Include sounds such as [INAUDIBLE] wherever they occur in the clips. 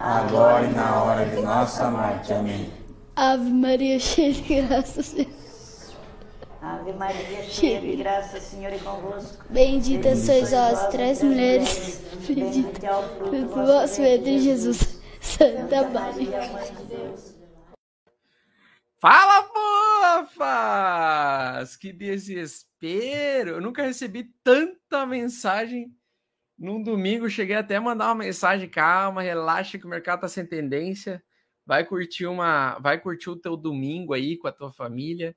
agora e na hora de nossa morte. Amém. Ave Maria, cheia de graça, Senhor. Ave Maria, cheia de graça, o Senhor é convosco. Bendita sois vós as mulheres, bendito é fruto vosso ventre, Jesus. Santa Maria. Maria, Mãe de Deus. Fala, fofas! Que desespero! Eu nunca recebi tanta mensagem num domingo. Cheguei até a mandar uma mensagem, calma, relaxa que o mercado tá sem tendência. Vai curtir uma, vai curtir o teu domingo aí com a tua família.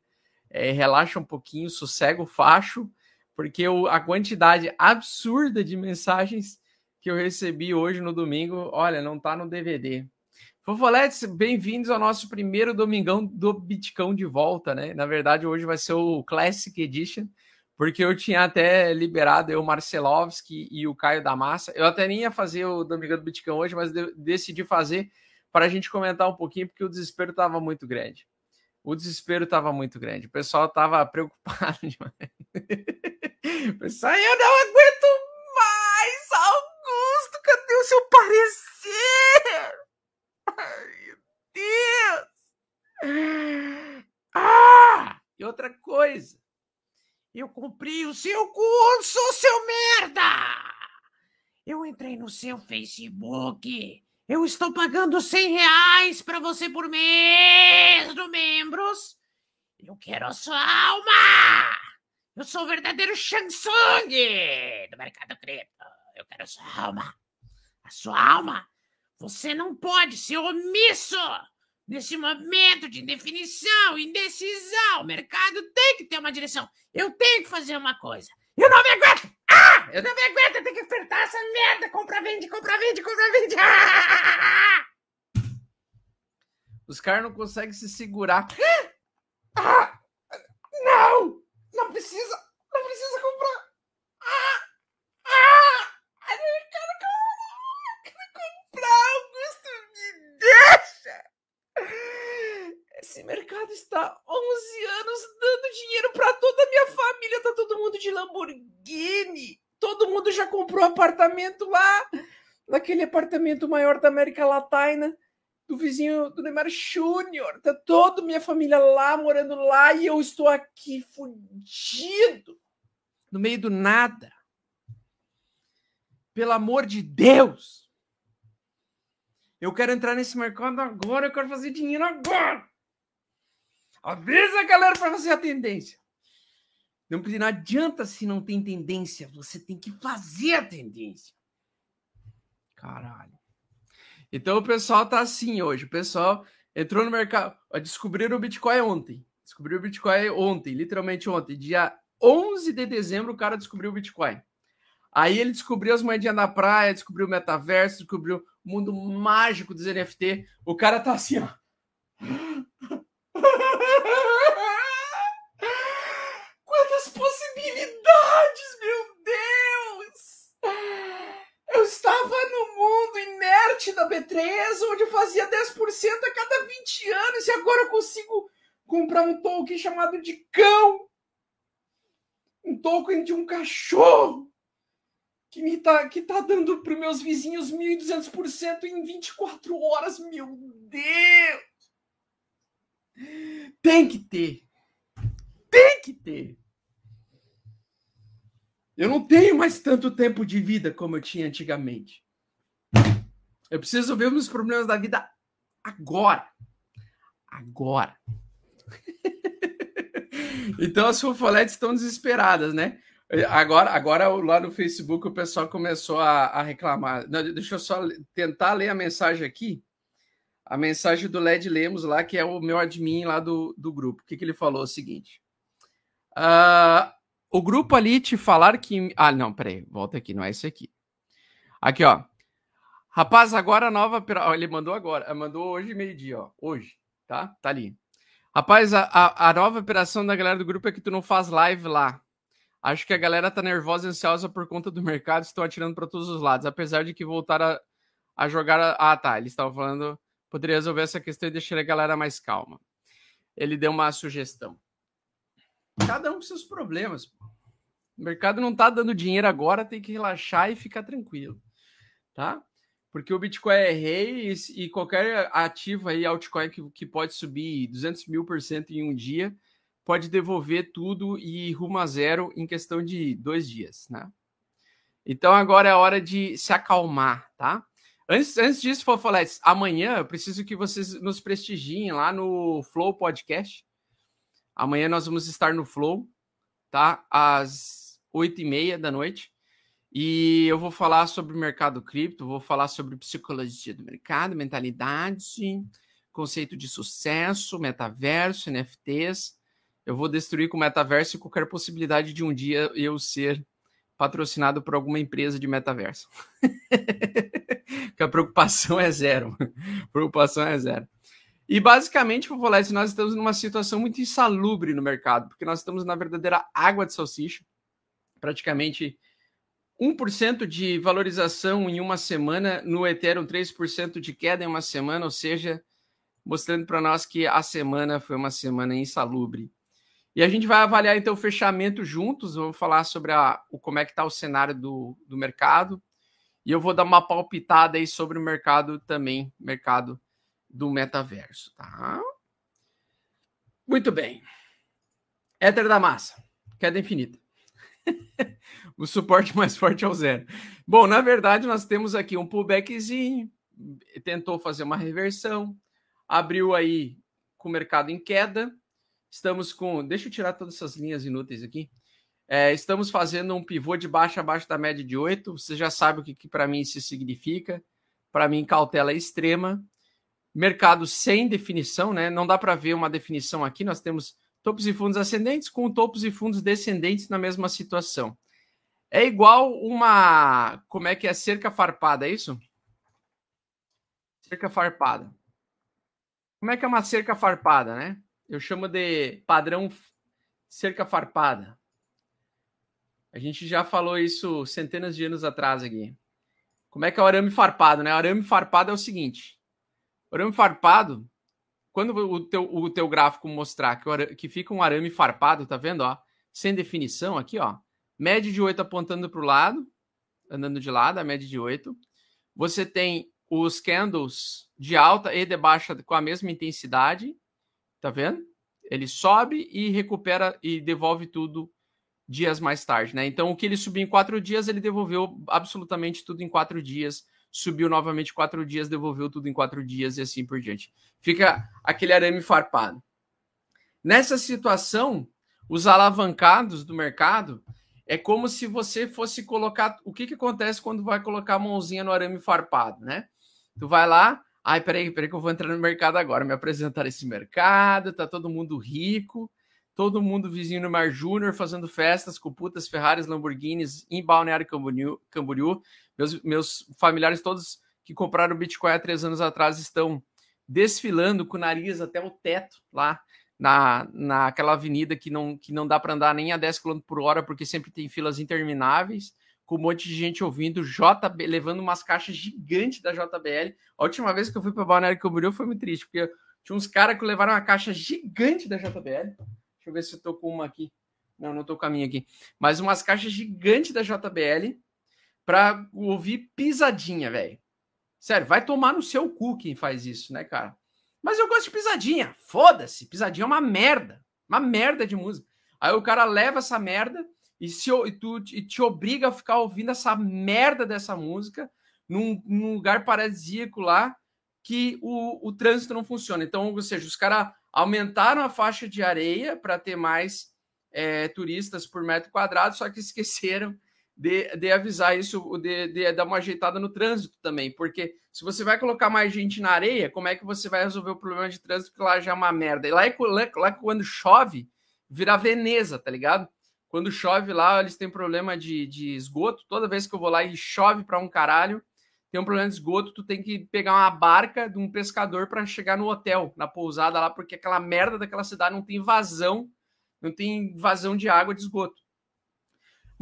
É, relaxa um pouquinho, sossega o facho, porque a quantidade absurda de mensagens que eu recebi hoje no domingo, olha, não tá no DVD. Fofoletes, bem-vindos ao nosso primeiro domingão do Bitcão de volta, né? Na verdade, hoje vai ser o Classic Edition, porque eu tinha até liberado eu, Marcelovski e o Caio da Massa. Eu até nem ia fazer o Domingão do Bitcão hoje, mas de- decidi fazer para a gente comentar um pouquinho, porque o desespero estava muito grande. O desespero estava muito grande. O pessoal estava [LAUGHS] preocupado demais. Pessoal, eu não aguento mais, Augusto, cadê o seu parecer? Ai, meu Deus! Ah! E outra coisa. Eu comprei o seu curso, seu merda! Eu entrei no seu Facebook. Eu estou pagando 100 reais para você por mês do membros. Eu quero a sua alma! Eu sou o verdadeiro Samsung do mercado cripto. Eu quero a sua alma. A sua alma. Você não pode ser omisso nesse momento de indefinição, indecisão. O mercado tem que ter uma direção. Eu tenho que fazer uma coisa. Eu não me aguento! Ah! Eu não me aguento! Eu tenho que apertar essa merda! Compra, vende, compra, vende, compra, vende! Ah! [LAUGHS] Os caras não conseguem se segurar. [GASPS] Ah! Não! Não precisa! Não precisa comprar! Ah! Ah! Eu não quero comprar! Eu quero comprar! Augusto, me deixa! Mercado está 11 anos dando dinheiro para toda a minha família. Tá todo mundo de Lamborghini. Todo mundo já comprou apartamento lá. Naquele apartamento maior da América Latina. Do vizinho do Neymar Júnior. Tá toda minha família lá, morando lá. E eu estou aqui fudido. No meio do nada. Pelo amor de Deus. Eu quero entrar nesse mercado agora. Eu quero fazer dinheiro agora. Avisa a galera para fazer a tendência. Não, não adianta se não tem tendência. Você tem que fazer a tendência. Caralho. Então o pessoal tá assim hoje. O pessoal entrou no mercado. Descobriram o Bitcoin ontem. Descobriu o Bitcoin ontem, literalmente ontem. Dia 11 de dezembro, o cara descobriu o Bitcoin. Aí ele descobriu as moedinhas na praia, descobriu o metaverso, descobriu o mundo mágico dos NFT. O cara tá assim, ó. onde eu fazia 10% a cada 20 anos, e agora eu consigo comprar um token chamado de cão, um token de um cachorro, que me tá, que tá dando para meus vizinhos 1.200% em 24 horas. Meu Deus! Tem que ter. Tem que ter. Eu não tenho mais tanto tempo de vida como eu tinha antigamente. Eu preciso ver os meus problemas da vida agora. Agora. [LAUGHS] então as fofoletes estão desesperadas, né? Agora, agora lá no Facebook o pessoal começou a, a reclamar. Não, deixa eu só tentar ler a mensagem aqui. A mensagem do Led Lemos lá, que é o meu admin lá do, do grupo. O que, que ele falou? É o seguinte. Uh, o grupo ali te falar que. Ah, não, peraí, volta aqui, não é esse aqui. Aqui, ó. Rapaz, agora a nova. Ele mandou agora, mandou hoje meio-dia, ó. Hoje, tá? Tá ali. Rapaz, a, a, a, nova operação da galera do grupo é que tu não faz live lá. Acho que a galera tá nervosa e ansiosa por conta do mercado, estão atirando para todos os lados. Apesar de que voltar a, a jogar. A... Ah, tá. Eles estavam falando. Poderia resolver essa questão e deixar a galera mais calma. Ele deu uma sugestão. Cada um com seus problemas. O mercado não tá dando dinheiro agora, tem que relaxar e ficar tranquilo. Tá? Porque o Bitcoin é rei e, qualquer ativo aí, altcoin que, que pode subir 200 mil por cento em um dia, pode devolver tudo e rumo a zero em questão de dois dias, né? Então agora é a hora de se acalmar, tá? Antes, antes disso, Fofoletes, amanhã eu preciso que vocês nos prestigiem lá no Flow Podcast. Amanhã nós vamos estar no Flow, tá? Às oito e meia da noite. E eu vou falar sobre o mercado cripto, vou falar sobre psicologia do mercado, mentalidade, conceito de sucesso, metaverso, NFTs. Eu vou destruir com o metaverso qualquer possibilidade de um dia eu ser patrocinado por alguma empresa de metaverso. [LAUGHS] que a preocupação é zero. A preocupação é zero. E basicamente, Fofolete, nós estamos numa situação muito insalubre no mercado, porque nós estamos na verdadeira água de salsicha. Praticamente 1% de valorização em uma semana, no Ethereum 3% de queda em uma semana, ou seja, mostrando para nós que a semana foi uma semana insalubre. E a gente vai avaliar então o fechamento juntos, vamos falar sobre a, o, como é que está o cenário do, do mercado, e eu vou dar uma palpitada aí sobre o mercado também, mercado do metaverso, tá? Muito bem. Éter da massa, queda infinita. [LAUGHS] o suporte [LAUGHS] mais forte é o zero. Bom, na verdade, nós temos aqui um pullbackzinho, tentou fazer uma reversão, abriu aí com o mercado em queda. Estamos com. Deixa eu tirar todas essas linhas inúteis aqui. É, estamos fazendo um pivô de baixo abaixo da média de 8. Você já sabe o que, que para mim isso significa. Para mim, cautela extrema. Mercado sem definição, né? Não dá para ver uma definição aqui. Nós temos topos e fundos ascendentes com topos e fundos descendentes na mesma situação. É igual uma. Como é que é? Cerca farpada, é isso? Cerca farpada. Como é que é uma cerca farpada, né? Eu chamo de padrão cerca farpada. A gente já falou isso centenas de anos atrás aqui. Como é que é o arame farpado, né? O arame farpado é o seguinte: o arame farpado, quando o teu, o teu gráfico mostrar que, que fica um arame farpado, tá vendo? Ó, sem definição aqui, ó média de 8 apontando para o lado, andando de lado, a média de 8. Você tem os candles de alta e de baixa com a mesma intensidade, tá vendo? Ele sobe e recupera e devolve tudo dias mais tarde, né? Então, o que ele subiu em quatro dias, ele devolveu absolutamente tudo em quatro dias. Subiu novamente quatro dias, devolveu tudo em quatro dias e assim por diante. Fica aquele arame farpado. Nessa situação, os alavancados do mercado é como se você fosse colocar. O que, que acontece quando vai colocar a mãozinha no arame farpado, né? Tu vai lá, ai, peraí, peraí, que eu vou entrar no mercado agora, me apresentar esse mercado, tá todo mundo rico, todo mundo vizinho no Mar Júnior fazendo festas com putas, Ferraris, Lamborghinis em Balneário Camboriú. Camboriú. Meus, meus familiares todos que compraram Bitcoin há três anos atrás estão desfilando com o nariz até o teto lá na, naquela avenida que não, que não dá para andar nem a 10 km por hora, porque sempre tem filas intermináveis, com um monte de gente ouvindo, JB, levando umas caixas gigantes da JBL. A última vez que eu fui para Balneário Camboriú foi muito triste, porque tinha uns caras que levaram uma caixa gigante da JBL. Deixa eu ver se eu tô com uma aqui. Não, não tô com a minha aqui. Mas umas caixas gigantes da JBL para ouvir pisadinha, velho. Sério, vai tomar no seu cu quem faz isso, né, cara? Mas eu gosto de pisadinha. Foda-se. Pisadinha é uma merda. Uma merda de música. Aí o cara leva essa merda e, se, e, tu, e te obriga a ficar ouvindo essa merda dessa música num, num lugar paradisíaco lá, que o, o trânsito não funciona. Então, ou seja, os caras aumentaram a faixa de areia para ter mais é, turistas por metro quadrado, só que [LAUGHS] esqueceram de, de avisar isso, de, de, dar uma ajeitada no trânsito também, porque se você vai colocar mais gente na areia, como é que você vai resolver o problema de trânsito que lá já é uma merda? E lá, lá, lá quando chove, vira Veneza, tá ligado? Quando chove lá, eles têm problema de, de esgoto. Toda vez que eu vou lá e chove para um caralho, tem um problema de esgoto, tu tem que pegar uma barca de um pescador para chegar no hotel, na pousada lá, porque aquela merda daquela cidade não tem vazão, não tem vazão de água de esgoto.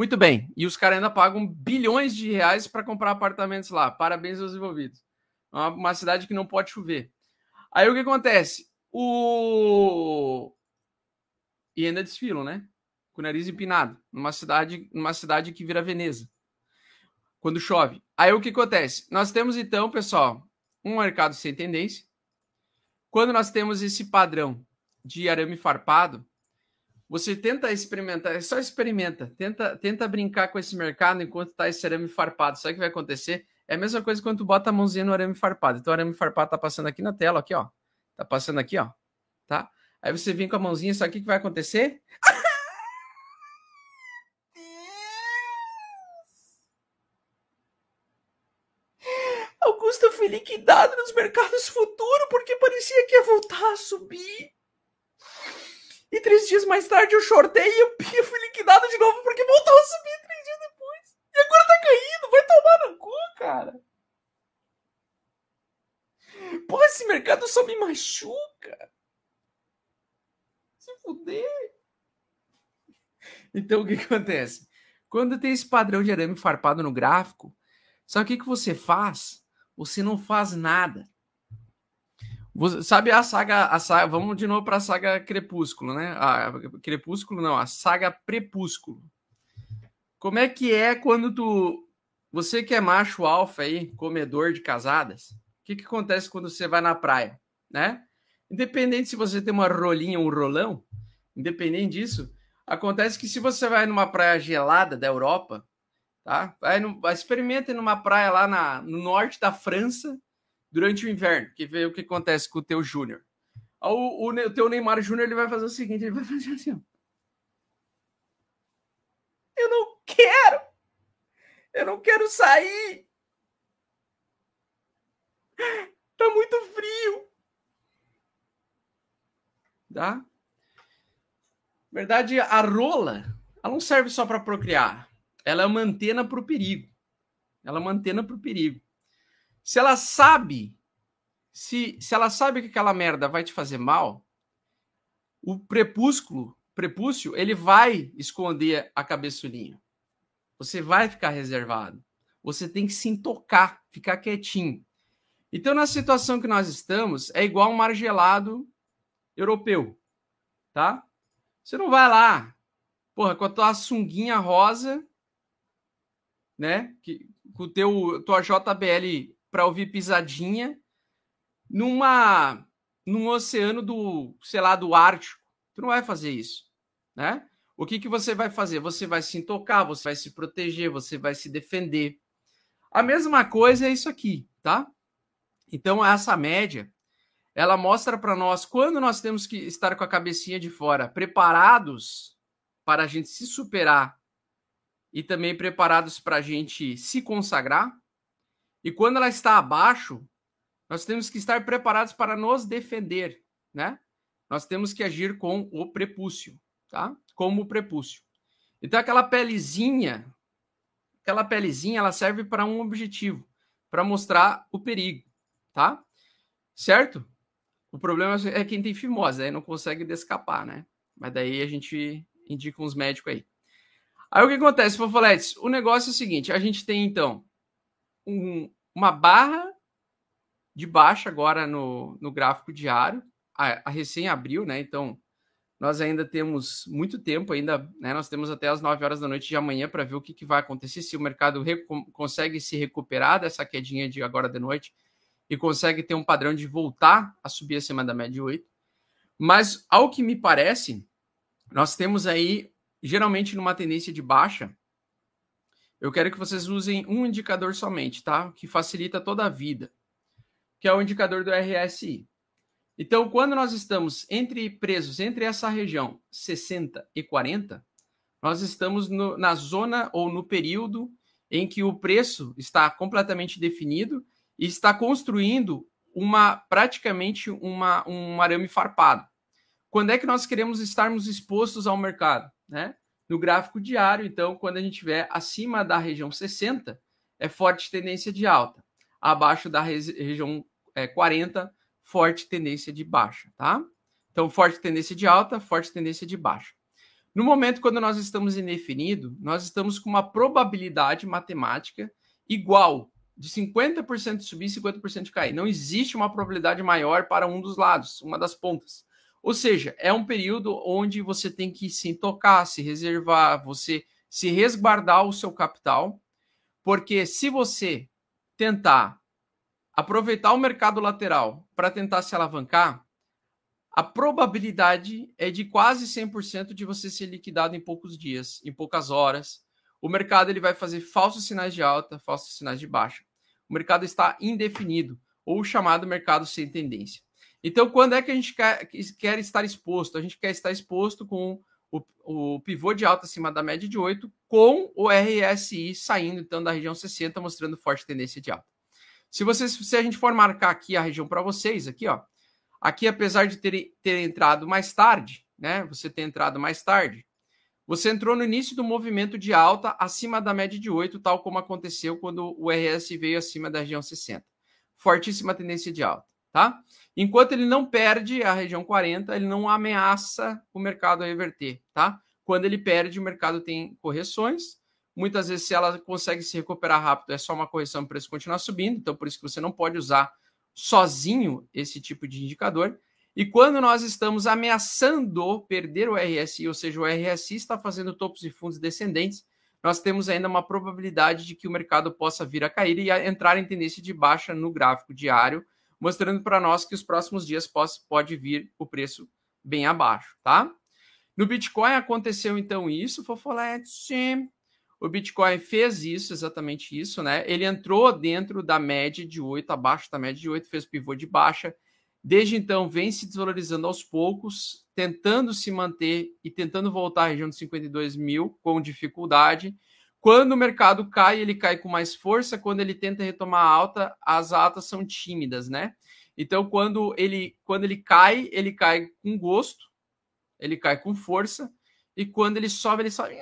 Muito bem. E os caras ainda pagam bilhões de reais para comprar apartamentos lá. Parabéns aos envolvidos. É uma, uma, cidade que não pode chover. Aí o que acontece? O. E ainda desfilam, né? Com o nariz empinado. Numa cidade, numa cidade que vira Veneza. Quando chove. Aí o que acontece? Nós temos então, pessoal, um mercado sem tendência. Quando nós temos esse padrão de arame farpado, você tenta experimentar, só experimenta, tenta, tenta brincar com esse mercado enquanto está esse arame farpado. Sabe o que vai acontecer? É a mesma coisa quando tu bota a mãozinha no arame farpado. Então o arame farpado tá passando aqui na tela, aqui, ó. Tá passando aqui, ó. Tá? Aí você vem com a mãozinha, sabe o que, que vai acontecer? Augusto foi liquidado nos mercados futuros porque parecia que ia voltar a subir. E três dias mais tarde eu shortei [LAUGHS] e eu fui liquidado de novo porque voltou a subir três dias depois. E agora tá caindo, vai tomar no cu, cara. Pô, esse mercado só me machuca. Se fuder. Então o que, que acontece? Quando tem esse padrão de arame farpado no gráfico, sabe o que, que você faz? Você não faz nada. Você, sabe a saga, a saga. Vamos de novo para a saga Crepúsculo, né? A, Crepúsculo não, a saga Prepúsculo. Como é que é quando tu. Você que é macho alfa aí, comedor de casadas, o que, que acontece quando você vai na praia, né? Independente se você tem uma rolinha ou um rolão, independente disso, acontece que se você vai numa praia gelada da Europa, tá? Vai no, experimenta numa praia lá na, no norte da França, durante o inverno, que vê o que acontece com o teu Júnior. O, o, o, teu Neymar Júnior ele vai fazer o seguinte, ele vai fazer assim, ó. Eu não quero! Eu não quero sair! Tá muito frio! Tá? verdade, a rola, ela não serve só para procriar. Ela é uma antena para o perigo. Ela é uma antena para o perigo. Se ela sabe, se, se ela sabe que aquela merda vai te fazer mal, o prepúsculo, prepúcio, ele vai esconder a cabeçulinha. Você vai ficar reservado. Você tem que se intocar, ficar quietinho. Então, na situação que nós estamos, é igual um mar gelado europeu, tá? Você não vai lá, porra, com a tua sunguinha rosa, né? Que, com o teu, tua JBL para ouvir pisadinha numa num oceano do, sei lá, do Ártico. Tu não vai fazer isso, né? O que que você vai fazer? Você vai se intocar, você vai se proteger, você vai se defender. A mesma coisa é isso aqui, tá? Então essa média, ela mostra para nós quando nós temos que estar com a cabecinha de fora, preparados para a gente se superar e também preparados para a gente se consagrar, e quando ela está abaixo, nós temos que estar preparados para nos defender, né? Nós temos que agir com o prepúcio, tá? Como o prepúcio. Então aquela pelezinha, aquela pelezinha, ela serve para um objetivo, para mostrar o perigo, tá? Certo? O problema é quem tem fimose, aí não consegue descapar, né? Mas daí a gente indica uns médicos aí. Aí o que acontece, Fofoletes? O negócio é o seguinte: a gente tem então um, uma barra de baixa agora no, no gráfico diário. A, a, recém abriu, né? Então, nós ainda temos muito tempo, ainda, né? Nós temos até as 9 horas da noite de amanhã para ver o que, que vai acontecer, se o mercado consegue se recuperar dessa quedinha de agora de noite e consegue ter um padrão de voltar a subir acima da média de 8. Mas, ao que me parece, nós temos aí, geralmente numa tendência de baixa, eu quero que vocês usem um indicador somente, tá? Que facilita toda a vida. que é o indicador do RSI. Então, quando nós estamos entre presos entre essa região 60 e 40, nós estamos no, na zona ou no período em que o preço está completamente definido e está construindo uma praticamente uma, um arame farpado. Quando é que nós queremos estarmos expostos ao mercado? Né? No gráfico diário, então, quando a gente estiver acima da região 60, é forte tendência de alta. Abaixo da região é, 40, forte tendência de baixa, tá? Então, forte tendência de alta, forte tendência de baixa. No momento quando nós estamos indefinido, nós estamos com uma probabilidade matemática igual de 50% de subir e 50% de cair. Não existe uma probabilidade maior para um dos lados, uma das pontas. Ou seja, é um período onde você tem que se tocar, se reservar, você se resguardar o seu capital, porque se você tentar aproveitar o mercado lateral para tentar se alavancar, a probabilidade é de quase 100% de você ser liquidado em poucos dias, em poucas horas. O mercado ele vai fazer falsos sinais de alta, falsos sinais de baixa. O mercado está indefinido, ou chamado mercado sem tendência. Então, quando é que a gente quer, quer estar exposto? A gente quer estar exposto com o, o, pivô de alta acima da média de 8, com o RSI saindo então da região 60, mostrando forte tendência de alta. Se, vocês, se a gente for marcar aqui a região para vocês, aqui, ó, Aqui, apesar de ter, ter entrado mais tarde, né? Você ter entrado mais tarde, você entrou no início do movimento de alta acima da média de 8, tal como aconteceu quando o RS veio acima da região 60. Fortíssima tendência de alta, tá? Enquanto ele não perde a região 40, ele não ameaça o mercado a reverter, tá? Quando ele perde, o mercado tem correções. Muitas vezes, se ela consegue se recuperar rápido, é só uma correção, o preço continuar subindo. Então, por isso que você não pode usar sozinho esse tipo de indicador. E quando nós estamos ameaçando perder o RSI, ou seja, o RSI está fazendo topos e fundos descendentes, nós temos ainda uma probabilidade de que o mercado possa vir a cair e a entrar em tendência de baixa no gráfico diário, mostrando para nós que os próximos dias pode, pode vir o preço bem abaixo, tá? No Bitcoin aconteceu então isso, Fofolete, o Bitcoin fez isso, exatamente isso, né? Ele entrou dentro da média de 8, abaixo da média de 8, fez pivô de baixa. Desde então, vem se desvalorizando aos poucos, tentando se manter e tentando voltar à região de 52 mil com dificuldade. Quando o mercado cai, ele cai com mais força. Quando ele tenta retomar a alta, as altas são tímidas, né? Então, quando ele, quando ele cai, ele cai com gosto, ele cai com força. E quando ele sobe, ele sobe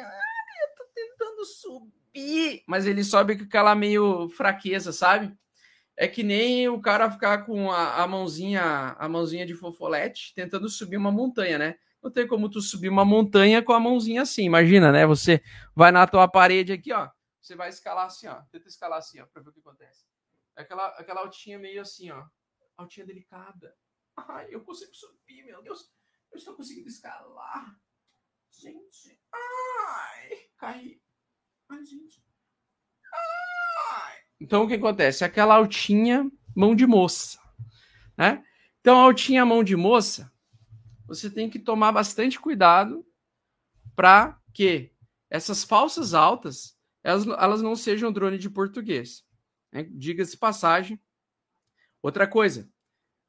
tentando subir, mas ele sobe com aquela meio fraqueza, sabe? É que nem o cara ficar com a, a mãozinha, a mãozinha de fofolete, tentando subir uma montanha, né? Não tem como tu subir uma montanha com a mãozinha assim, imagina, né? Você vai na tua parede aqui, ó. Você vai escalar assim, ó. Tenta escalar assim, ó, pra ver o que acontece. Aquela, aquela altinha meio assim, ó. Altinha delicada. Ai, eu consigo subir, meu Deus. Eu estou conseguindo escalar. Gente. Ai, caí. Ai, gente. Ai. Então o que acontece? Aquela altinha mão de moça, né? Então, altinha mão de moça, você tem que tomar bastante cuidado para que essas falsas altas elas, elas não sejam drone de português. Né? Diga-se passagem. Outra coisa,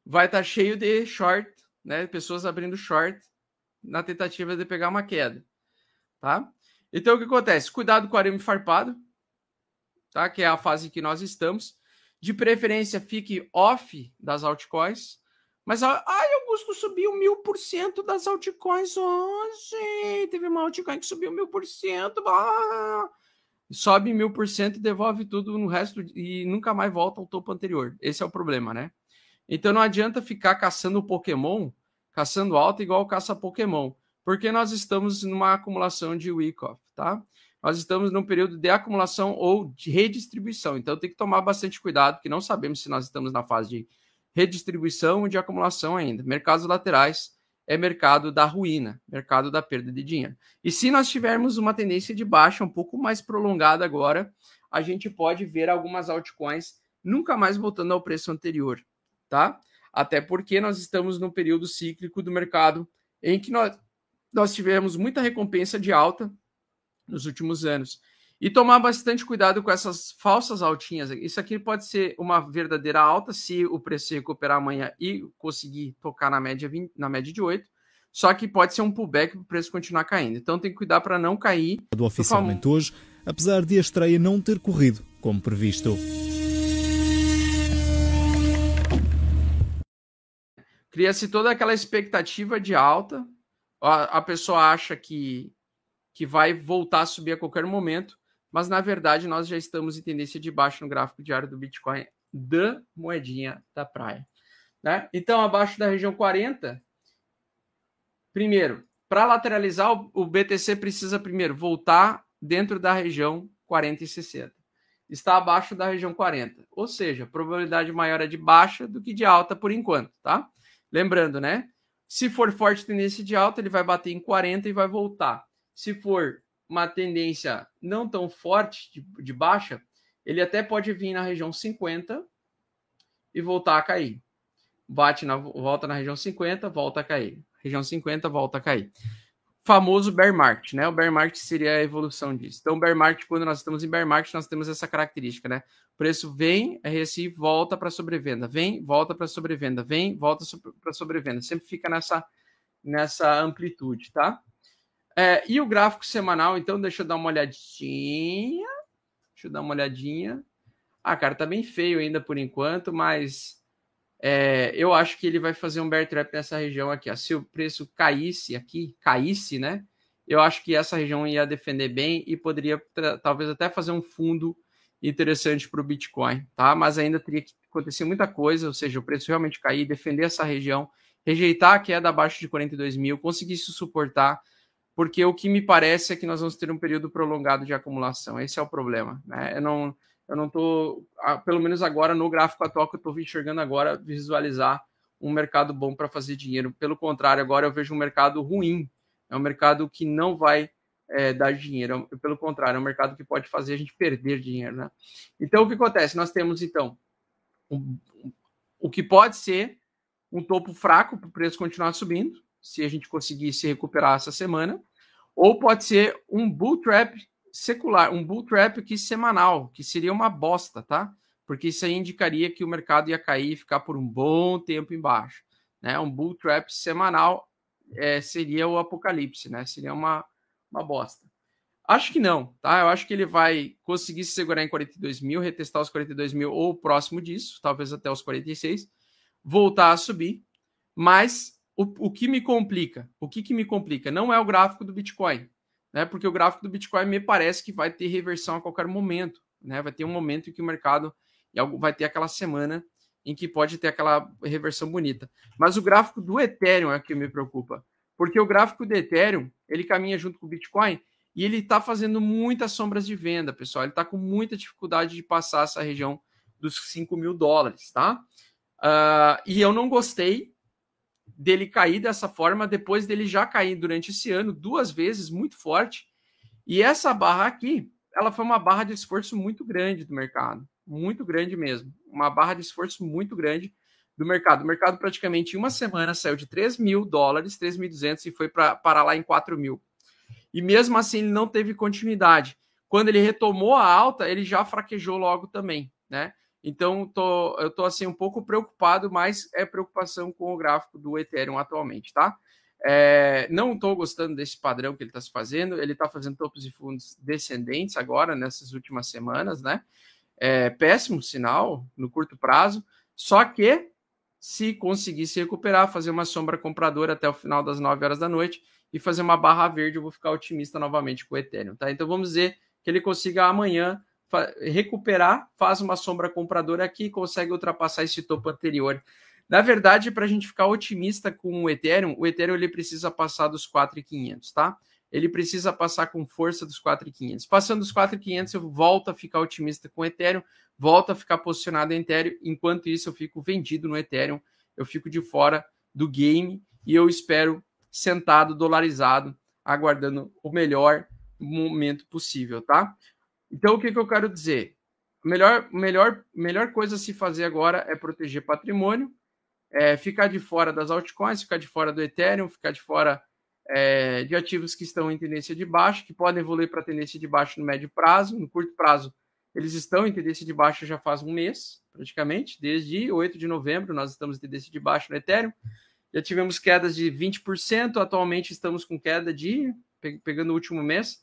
vai estar tá cheio de short, né? Pessoas abrindo short na tentativa de pegar uma queda, tá? Então, o que acontece? Cuidado com o arame farpado, tá? que é a fase que nós estamos. De preferência, fique off das altcoins. Mas, ai, Augusto subiu mil por cento das altcoins hoje. Teve uma altcoin que subiu mil por cento. Sobe mil por cento e devolve tudo no resto e nunca mais volta ao topo anterior. Esse é o problema, né? Então não adianta ficar caçando Pokémon, caçando alta igual caça Pokémon porque nós estamos numa acumulação de Wyckoff, tá? Nós estamos num período de acumulação ou de redistribuição, então tem que tomar bastante cuidado, porque não sabemos se nós estamos na fase de redistribuição de acumulação ainda. Mercados laterais é mercado da ruína, mercado da perda de dinheiro. E se nós tivermos uma tendência de baixa um pouco mais prolongada agora, a gente pode ver algumas altcoins nunca mais voltando ao preço anterior, tá? Até porque nós estamos no período cíclico do mercado em que nós nós tivemos muita recompensa de alta nos últimos anos. E tomar bastante cuidado com essas falsas altinhas. Isso aqui pode ser uma verdadeira alta se o preço se recuperar amanhã e conseguir tocar na média, 20, na média de 8. Só que pode ser um pullback para o preço continuar caindo. Então tem que cuidar para não cair. Oficialmente hoje, apesar de a estreia não ter corrido como previsto. Cria-se toda aquela expectativa de alta. A, a pessoa acha que, que vai voltar a subir a qualquer momento mas na verdade nós já estamos em tendência de baixo no gráfico diário do Bitcoin da moedinha da praia. Né? Então, abaixo da região 40, primeiro, para lateralizar, o BTC precisa primeiro voltar dentro da região 40 e 60. Está abaixo da região 40, ou seja, probabilidade maior é de baixa do que de alta por enquanto, tá? Lembrando, né? Se for forte tendência de alta, ele vai bater em 40 e vai voltar. Se for uma tendência não tão forte de, de baixa, ele até pode vir na região 50 e voltar a cair. Bate na volta na região 50, volta a cair. Região 50, volta a cair. Famoso bear market, né? O bear market seria a evolução disso. Então, bear market, quando nós estamos em bear market, nós temos essa característica, né? O preço vem, RSI volta para sobrevenda, vem, volta para sobrevenda, vem, volta para sobrevenda. Sempre fica nessa nessa amplitude, tá? É, e o gráfico semanal, então, deixa eu dar uma olhadinha. Deixa eu dar uma olhadinha. Ah, cara, tá bem feio ainda por enquanto, mas é, eu acho que ele vai fazer um bear trap nessa região aqui. Ó. Se o preço caísse aqui, caísse, né? Eu acho que essa região ia defender bem e poderia talvez até fazer um fundo interessante para o Bitcoin, tá? Mas ainda teria que acontecer muita coisa, ou seja, o preço realmente cair, defender essa região, rejeitar a queda abaixo de 42 mil, conseguir se suportar porque o que me parece é que nós vamos ter um período prolongado de acumulação. Esse é o problema. Né? Eu não eu não estou, pelo menos agora no gráfico atual que eu estou enxergando agora, visualizar um mercado bom para fazer dinheiro. Pelo contrário, agora eu vejo um mercado ruim. É um mercado que não vai é, dar dinheiro. Pelo contrário, é um mercado que pode fazer a gente perder dinheiro. Né? Então, o que acontece? Nós temos, então, um, o que pode ser um topo fraco para o preço continuar subindo, se a gente conseguir se recuperar essa semana, ou pode ser um bull trap secular, um bull trap aqui semanal, que seria uma bosta, tá? Porque isso aí indicaria que o mercado ia cair e ficar por um bom tempo embaixo, né? Um bull trap semanal é, seria o apocalipse, né? Seria uma, uma bosta. Acho que não, tá? Eu acho que ele vai conseguir se segurar em 42 mil, retestar os 42 mil ou próximo disso, talvez até os 46, voltar a subir, mas o, o que me complica? O que, que me complica? Não é o gráfico do Bitcoin, né? Porque o gráfico do Bitcoin me parece que vai ter reversão a qualquer momento, né? Vai ter um momento em que o mercado vai ter aquela semana em que pode ter aquela reversão bonita. Mas o gráfico do Ethereum é que me preocupa, porque o gráfico do Ethereum ele caminha junto com o Bitcoin e ele está fazendo muitas sombras de venda, pessoal. Ele está com muita dificuldade de passar essa região dos 5 mil dólares, tá? Uh, e eu não gostei dele cair dessa forma, depois dele já cair durante esse ano duas vezes, muito forte. E essa barra aqui, ela foi uma barra de esforço muito grande do mercado, muito grande mesmo. Uma barra de esforço muito grande do mercado. O mercado praticamente em uma semana saiu de 3 mil dólares, 3.200 e foi para parar lá em 4 mil. E mesmo assim ele não teve continuidade. Quando ele retomou a alta, ele já fraquejou logo também, né? Então, tô, eu estou assim um pouco preocupado, mas é preocupação com o gráfico do Ethereum atualmente, tá? É, não estou gostando desse padrão que ele está se fazendo. Ele está fazendo topos e fundos descendentes agora, nessas últimas semanas, né? É, péssimo sinal no curto prazo. Só que, se conseguir se recuperar, fazer uma sombra compradora até o final das 9 horas da noite e fazer uma barra verde, eu vou ficar otimista novamente com o Ethereum, tá? Então, vamos ver que ele consiga amanhã recuperar, faz uma sombra compradora aqui e consegue ultrapassar esse topo anterior. Na verdade, para a gente ficar otimista com o Ethereum, o Ethereum ele precisa passar dos 4.500, tá? Ele precisa passar com força dos 4.500. Passando dos 4.500, eu volto a ficar otimista com o Ethereum, volto a ficar posicionado em Ethereum. Enquanto isso, eu fico vendido no Ethereum, eu fico de fora do game e eu espero sentado, dolarizado, aguardando o melhor momento possível, tá? Então, o que, que eu quero dizer? Melhor, melhor, melhor coisa a se fazer agora é proteger patrimônio, é, ficar de fora das altcoins, ficar de fora do Ethereum, ficar de fora é, de ativos que estão em tendência de baixa, que podem evoluir para tendência de baixa no médio prazo. No curto prazo, eles estão em tendência de baixa já faz um mês, praticamente, desde 8 de novembro, nós estamos em tendência de baixa no Ethereum. Já tivemos quedas de 20%, atualmente estamos com queda de, pegando o último mês,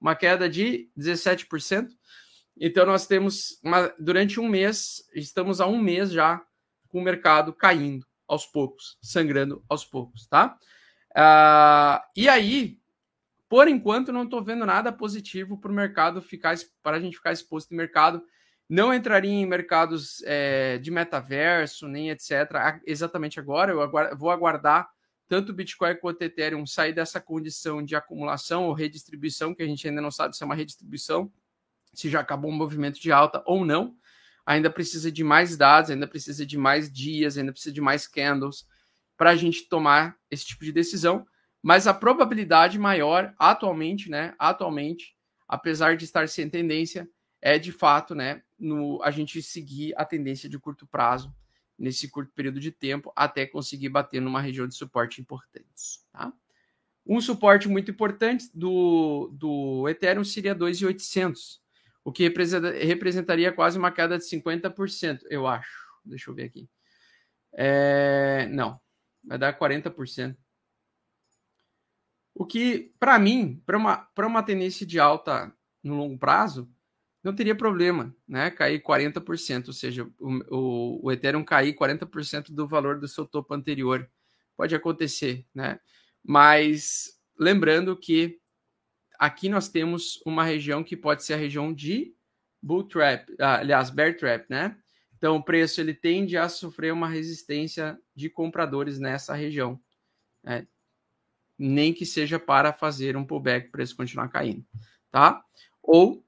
uma queda de 17%. Então, nós temos, uma, durante um mês, estamos há um mês já com o mercado caindo aos poucos, sangrando aos poucos, tá? Uh, e aí, por enquanto, não estou vendo nada positivo para o mercado ficar, para a gente ficar exposto em mercado. Não entraria em mercados é, de metaverso, nem etc. Exatamente agora. Eu aguardo, vou aguardar tanto o Bitcoin quanto o Ethereum sair dessa condição de acumulação ou redistribuição, que a gente ainda não sabe se é uma redistribuição, se já acabou um movimento de alta ou não. Ainda precisa de mais dados, ainda precisa de mais dias, ainda precisa de mais candles para a gente tomar esse tipo de decisão. Mas a probabilidade maior atualmente, né? Atualmente, apesar de estar sem tendência, é de fato, né? No, a gente seguir a tendência de curto prazo nesse curto período de tempo até conseguir bater numa região de suporte importante. Tá? Um suporte muito importante do, do Ethereum seria 2.800, o que representaria quase uma queda de 50%, eu acho. Deixa eu ver aqui. É, não, vai dar 40%. O que, para mim, para uma, uma tendência de alta no longo prazo, não teria problema, né? Cair 40%, ou seja, o, o, o Ethereum cair 40% do valor do seu topo anterior. Pode acontecer, né? Mas lembrando que aqui nós temos uma região que pode ser a região de bull trap, ah, aliás, bear trap, né? Então o preço ele tende a sofrer uma resistência de compradores nessa região, né? nem que seja para fazer um pullback para preço continuar caindo, tá? Ou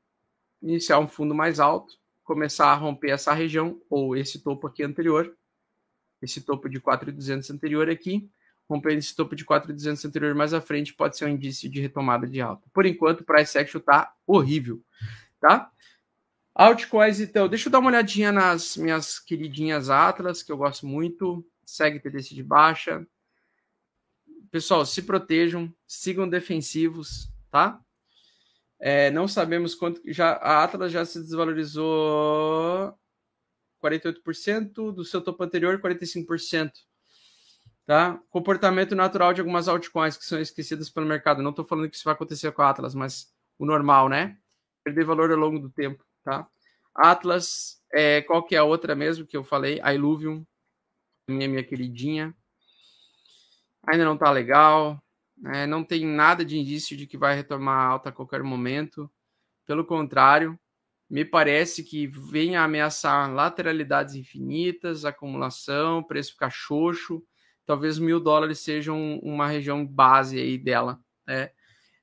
iniciar um fundo mais alto, começar a romper essa região ou esse topo aqui anterior, esse topo de 4.200 anterior aqui, romper esse topo de 4.200 anterior mais à frente pode ser um indício de retomada de alta. Por enquanto, o price action tá horrível, tá? Altcoins, então, deixa eu dar uma olhadinha nas minhas queridinhas Atlas, que eu gosto muito. Segue TDC de baixa. Pessoal, se protejam, sigam defensivos, tá? É, não sabemos quanto. Já, a Atlas já se desvalorizou 48%, do seu topo anterior, 45%. Tá? Comportamento natural de algumas altcoins que são esquecidas pelo mercado. Não estou falando que isso vai acontecer com a Atlas, mas o normal, né? Perder valor ao longo do tempo. Tá? Atlas, é, qual que é a outra mesmo que eu falei? A Illuvium, minha, minha queridinha. Ainda não tá legal. É, não tem nada de indício de que vai retomar alta a qualquer momento. Pelo contrário, me parece que vem a ameaçar lateralidades infinitas, acumulação, preço ficar xoxo. Talvez mil dólares sejam uma região base aí dela, né?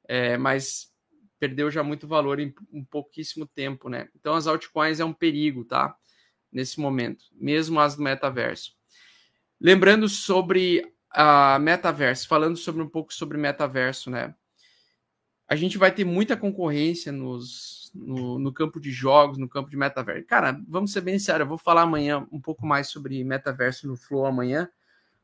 É, mas perdeu já muito valor em um pouquíssimo tempo, né? Então as altcoins é um perigo, tá? Nesse momento, mesmo as do metaverso. Lembrando sobre a metaverso, falando sobre um pouco sobre metaverso, né? A gente vai ter muita concorrência nos, no, no campo de jogos, no campo de metaverso. Cara, vamos ser bem sérios, eu vou falar amanhã um pouco mais sobre metaverso no Flow amanhã,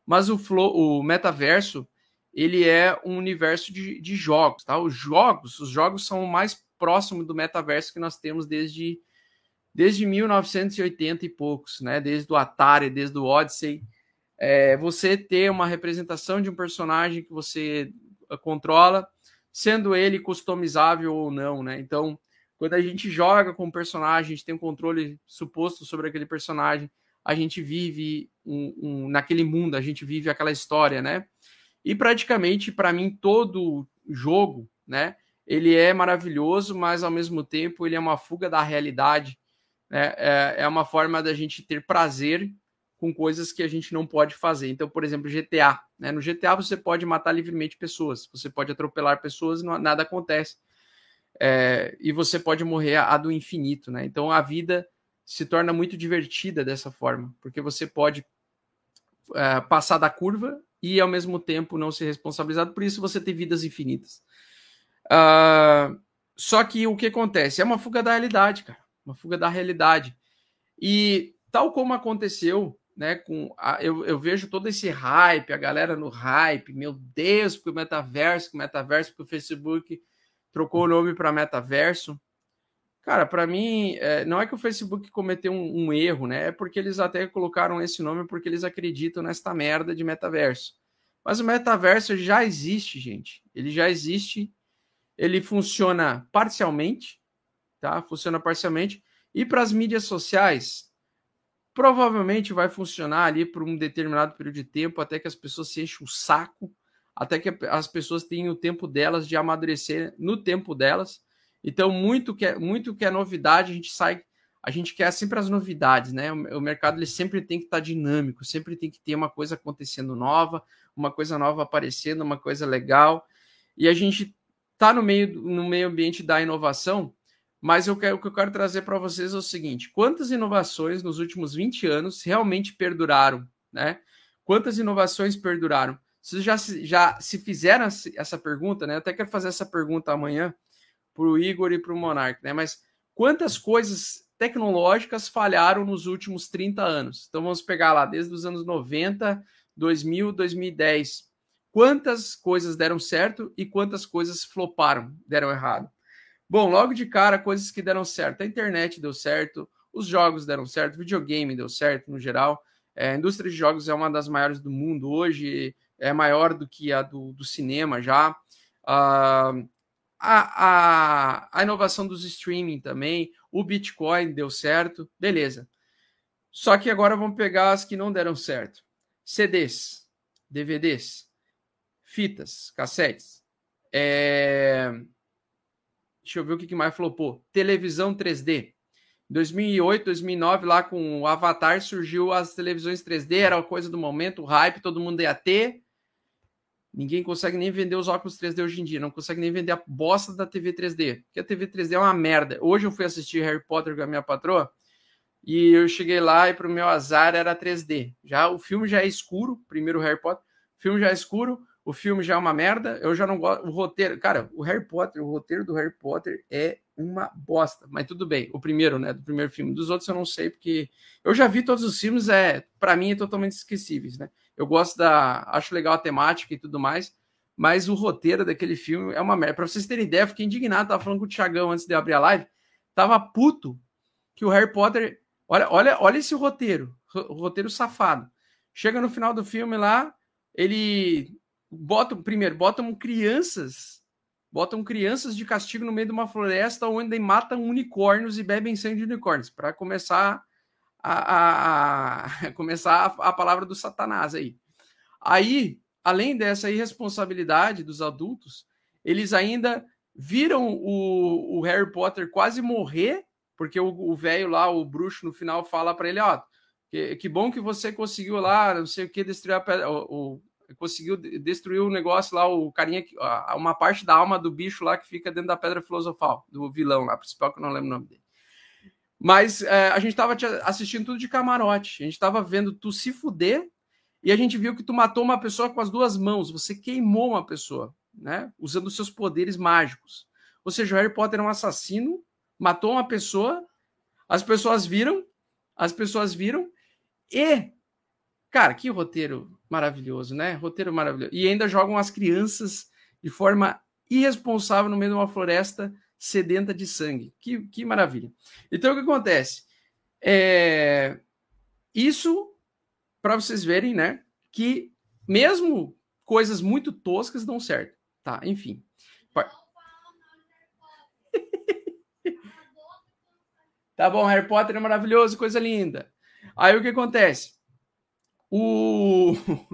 mas o Flow, o metaverso, ele é um universo de, de jogos, tá? Os jogos, os jogos são o mais próximo do metaverso que nós temos desde desde 1980 e poucos, né? Desde o Atari, desde o Odyssey é, você ter uma representação de um personagem que você eh, controla, sendo ele customizável ou não, né? Então, quando a gente joga com um personagem, a gente tem um controle suposto sobre aquele personagem, a gente vive um, um, naquele mundo, a gente vive aquela história, né? E praticamente, para mim, todo jogo, né? Ele é maravilhoso, mas ao mesmo tempo ele é uma fuga da realidade, né? É, é uma forma da gente ter prazer com coisas que a gente não pode fazer. Então, por exemplo, GTA. Né? No GTA você pode matar livremente pessoas, você pode atropelar pessoas nada acontece. É, e você pode morrer a, a, do infinito. Né? Então a vida se torna muito divertida dessa forma, porque você pode é, passar da curva e ao mesmo tempo não ser responsabilizado, por isso você tem vidas infinitas. Uh, só que o que acontece? É uma fuga da realidade, cara. Uma fuga da realidade. E tal como aconteceu né? Com a, eu, eu vejo todo esse hype, a galera no hype, meu Deus, porque o metaverso, que o metaverso, porque o Facebook trocou o nome para metaverso. Cara, para mim, é, não é que o Facebook cometeu um, um, erro, né? É porque eles até colocaram esse nome porque eles acreditam nesta merda de metaverso. Mas o metaverso já existe, gente. Ele já existe. Ele funciona parcialmente, tá? Funciona parcialmente. E para as mídias sociais, provavelmente vai funcionar ali por um determinado período de tempo, até que as pessoas se enchem o saco, até que as pessoas tenham o tempo delas de amadurecer no tempo delas então, muito que é, muito que é novidade, a gente sai, a gente quer sempre as novidades, né? O, o mercado ele sempre tem que estar tá dinâmico, sempre tem que ter uma coisa acontecendo nova, uma coisa nova aparecendo, uma coisa legal. E a gente está no meio, no meio ambiente da inovação, mas eu quero, o que eu quero trazer para vocês é o seguinte: quantas inovações nos últimos 20 anos realmente perduraram, né? Quantas inovações perduraram? Vocês já, já se fizeram essa pergunta, né? Eu até quero fazer essa pergunta amanhã para o Igor e para o Monark, né? Mas quantas coisas tecnológicas falharam nos últimos 30 anos? Então vamos pegar lá desde os anos 90, 2000, 2010. Quantas coisas deram certo e quantas coisas floparam, deram errado? Bom, logo de cara, coisas que deram certo. A internet deu certo, os jogos deram certo, videogame deu certo no geral. É, a indústria de jogos é uma das maiores do mundo hoje, é maior do que a do, do cinema já. Uh, a, a, a inovação dos streaming também, o Bitcoin deu certo, beleza. Só que agora vamos pegar as que não deram certo: CDs, DVDs, fitas, cassetes. É... Deixa eu ver o que mais flopou. Televisão 3D. 2008, 2009, lá com o Avatar, surgiu as televisões 3D, era a coisa do momento, o hype, todo mundo ia ter. Ninguém consegue nem vender os óculos 3D hoje em dia, não consegue nem vender a bosta da TV 3D, porque a TV 3D é uma merda. Hoje eu fui assistir Harry Potter com a minha patroa e eu cheguei lá e para o meu azar era 3D. Já o filme já é escuro, primeiro Harry Potter, o filme já é escuro, o filme já é uma merda. Eu já não gosto, o roteiro, cara, o Harry Potter, o roteiro do Harry Potter é uma bosta, mas tudo bem. O primeiro, né, do primeiro filme, dos outros eu não sei porque eu já vi todos os filmes, é, para mim é totalmente esquecíveis, né? Eu gosto da. Acho legal a temática e tudo mais. Mas o roteiro daquele filme é uma merda. Pra vocês terem ideia, eu fiquei indignado. Tava falando com o Thiagão antes de abrir a live. Tava puto que o Harry Potter. Olha, olha, olha esse roteiro. Roteiro safado. Chega no final do filme lá, ele bota primeiro, botam crianças, botam crianças de castigo no meio de uma floresta onde matam unicórnios e bebem sangue de unicórnios para começar a, a, a [LAUGHS] começar a, a palavra do Satanás aí. Aí, além dessa irresponsabilidade dos adultos, eles ainda viram o, o Harry Potter quase morrer, porque o velho lá, o bruxo, no final fala para ele: Ó, que, que, bom que você conseguiu lá, não sei o que, destruir a pedra, o, conseguiu destruir o negócio lá, o carinha, uma parte da alma do bicho lá que fica dentro da pedra filosofal, do vilão lá, principal, que eu não lembro o nome dele. Mas é, a gente estava assistindo tudo de camarote. A gente estava vendo tu se fuder e a gente viu que tu matou uma pessoa com as duas mãos. Você queimou uma pessoa, né? Usando seus poderes mágicos. Ou seja, o Harry Potter é um assassino, matou uma pessoa, as pessoas viram, as pessoas viram e, cara, que roteiro maravilhoso, né? Roteiro maravilhoso. E ainda jogam as crianças de forma irresponsável no meio de uma floresta sedenta de sangue. Que, que maravilha. Então, o que acontece? É, isso, para vocês verem, né, que mesmo coisas muito toscas dão certo. Tá, enfim. [LAUGHS] tá bom, Harry Potter é maravilhoso, coisa linda. Aí o que acontece? O. [LAUGHS]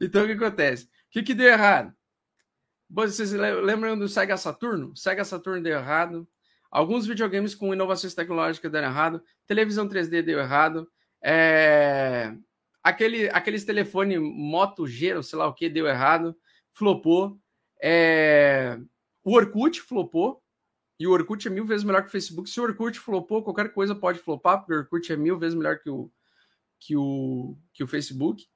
então o que acontece? O que, que deu errado? Vocês lembram do Sega Saturno? Sega Saturno deu errado. Alguns videogames com inovações tecnológicas deram errado. Televisão 3D deu errado. É... Aquele, aqueles telefone Moto G, sei lá o que, deu errado. Flopou. É... O Orkut flopou. E o Orkut é mil vezes melhor que o Facebook. Se o Orkut flopou, qualquer coisa pode flopar, porque o Orkut é mil vezes melhor que o, que o, que o Facebook.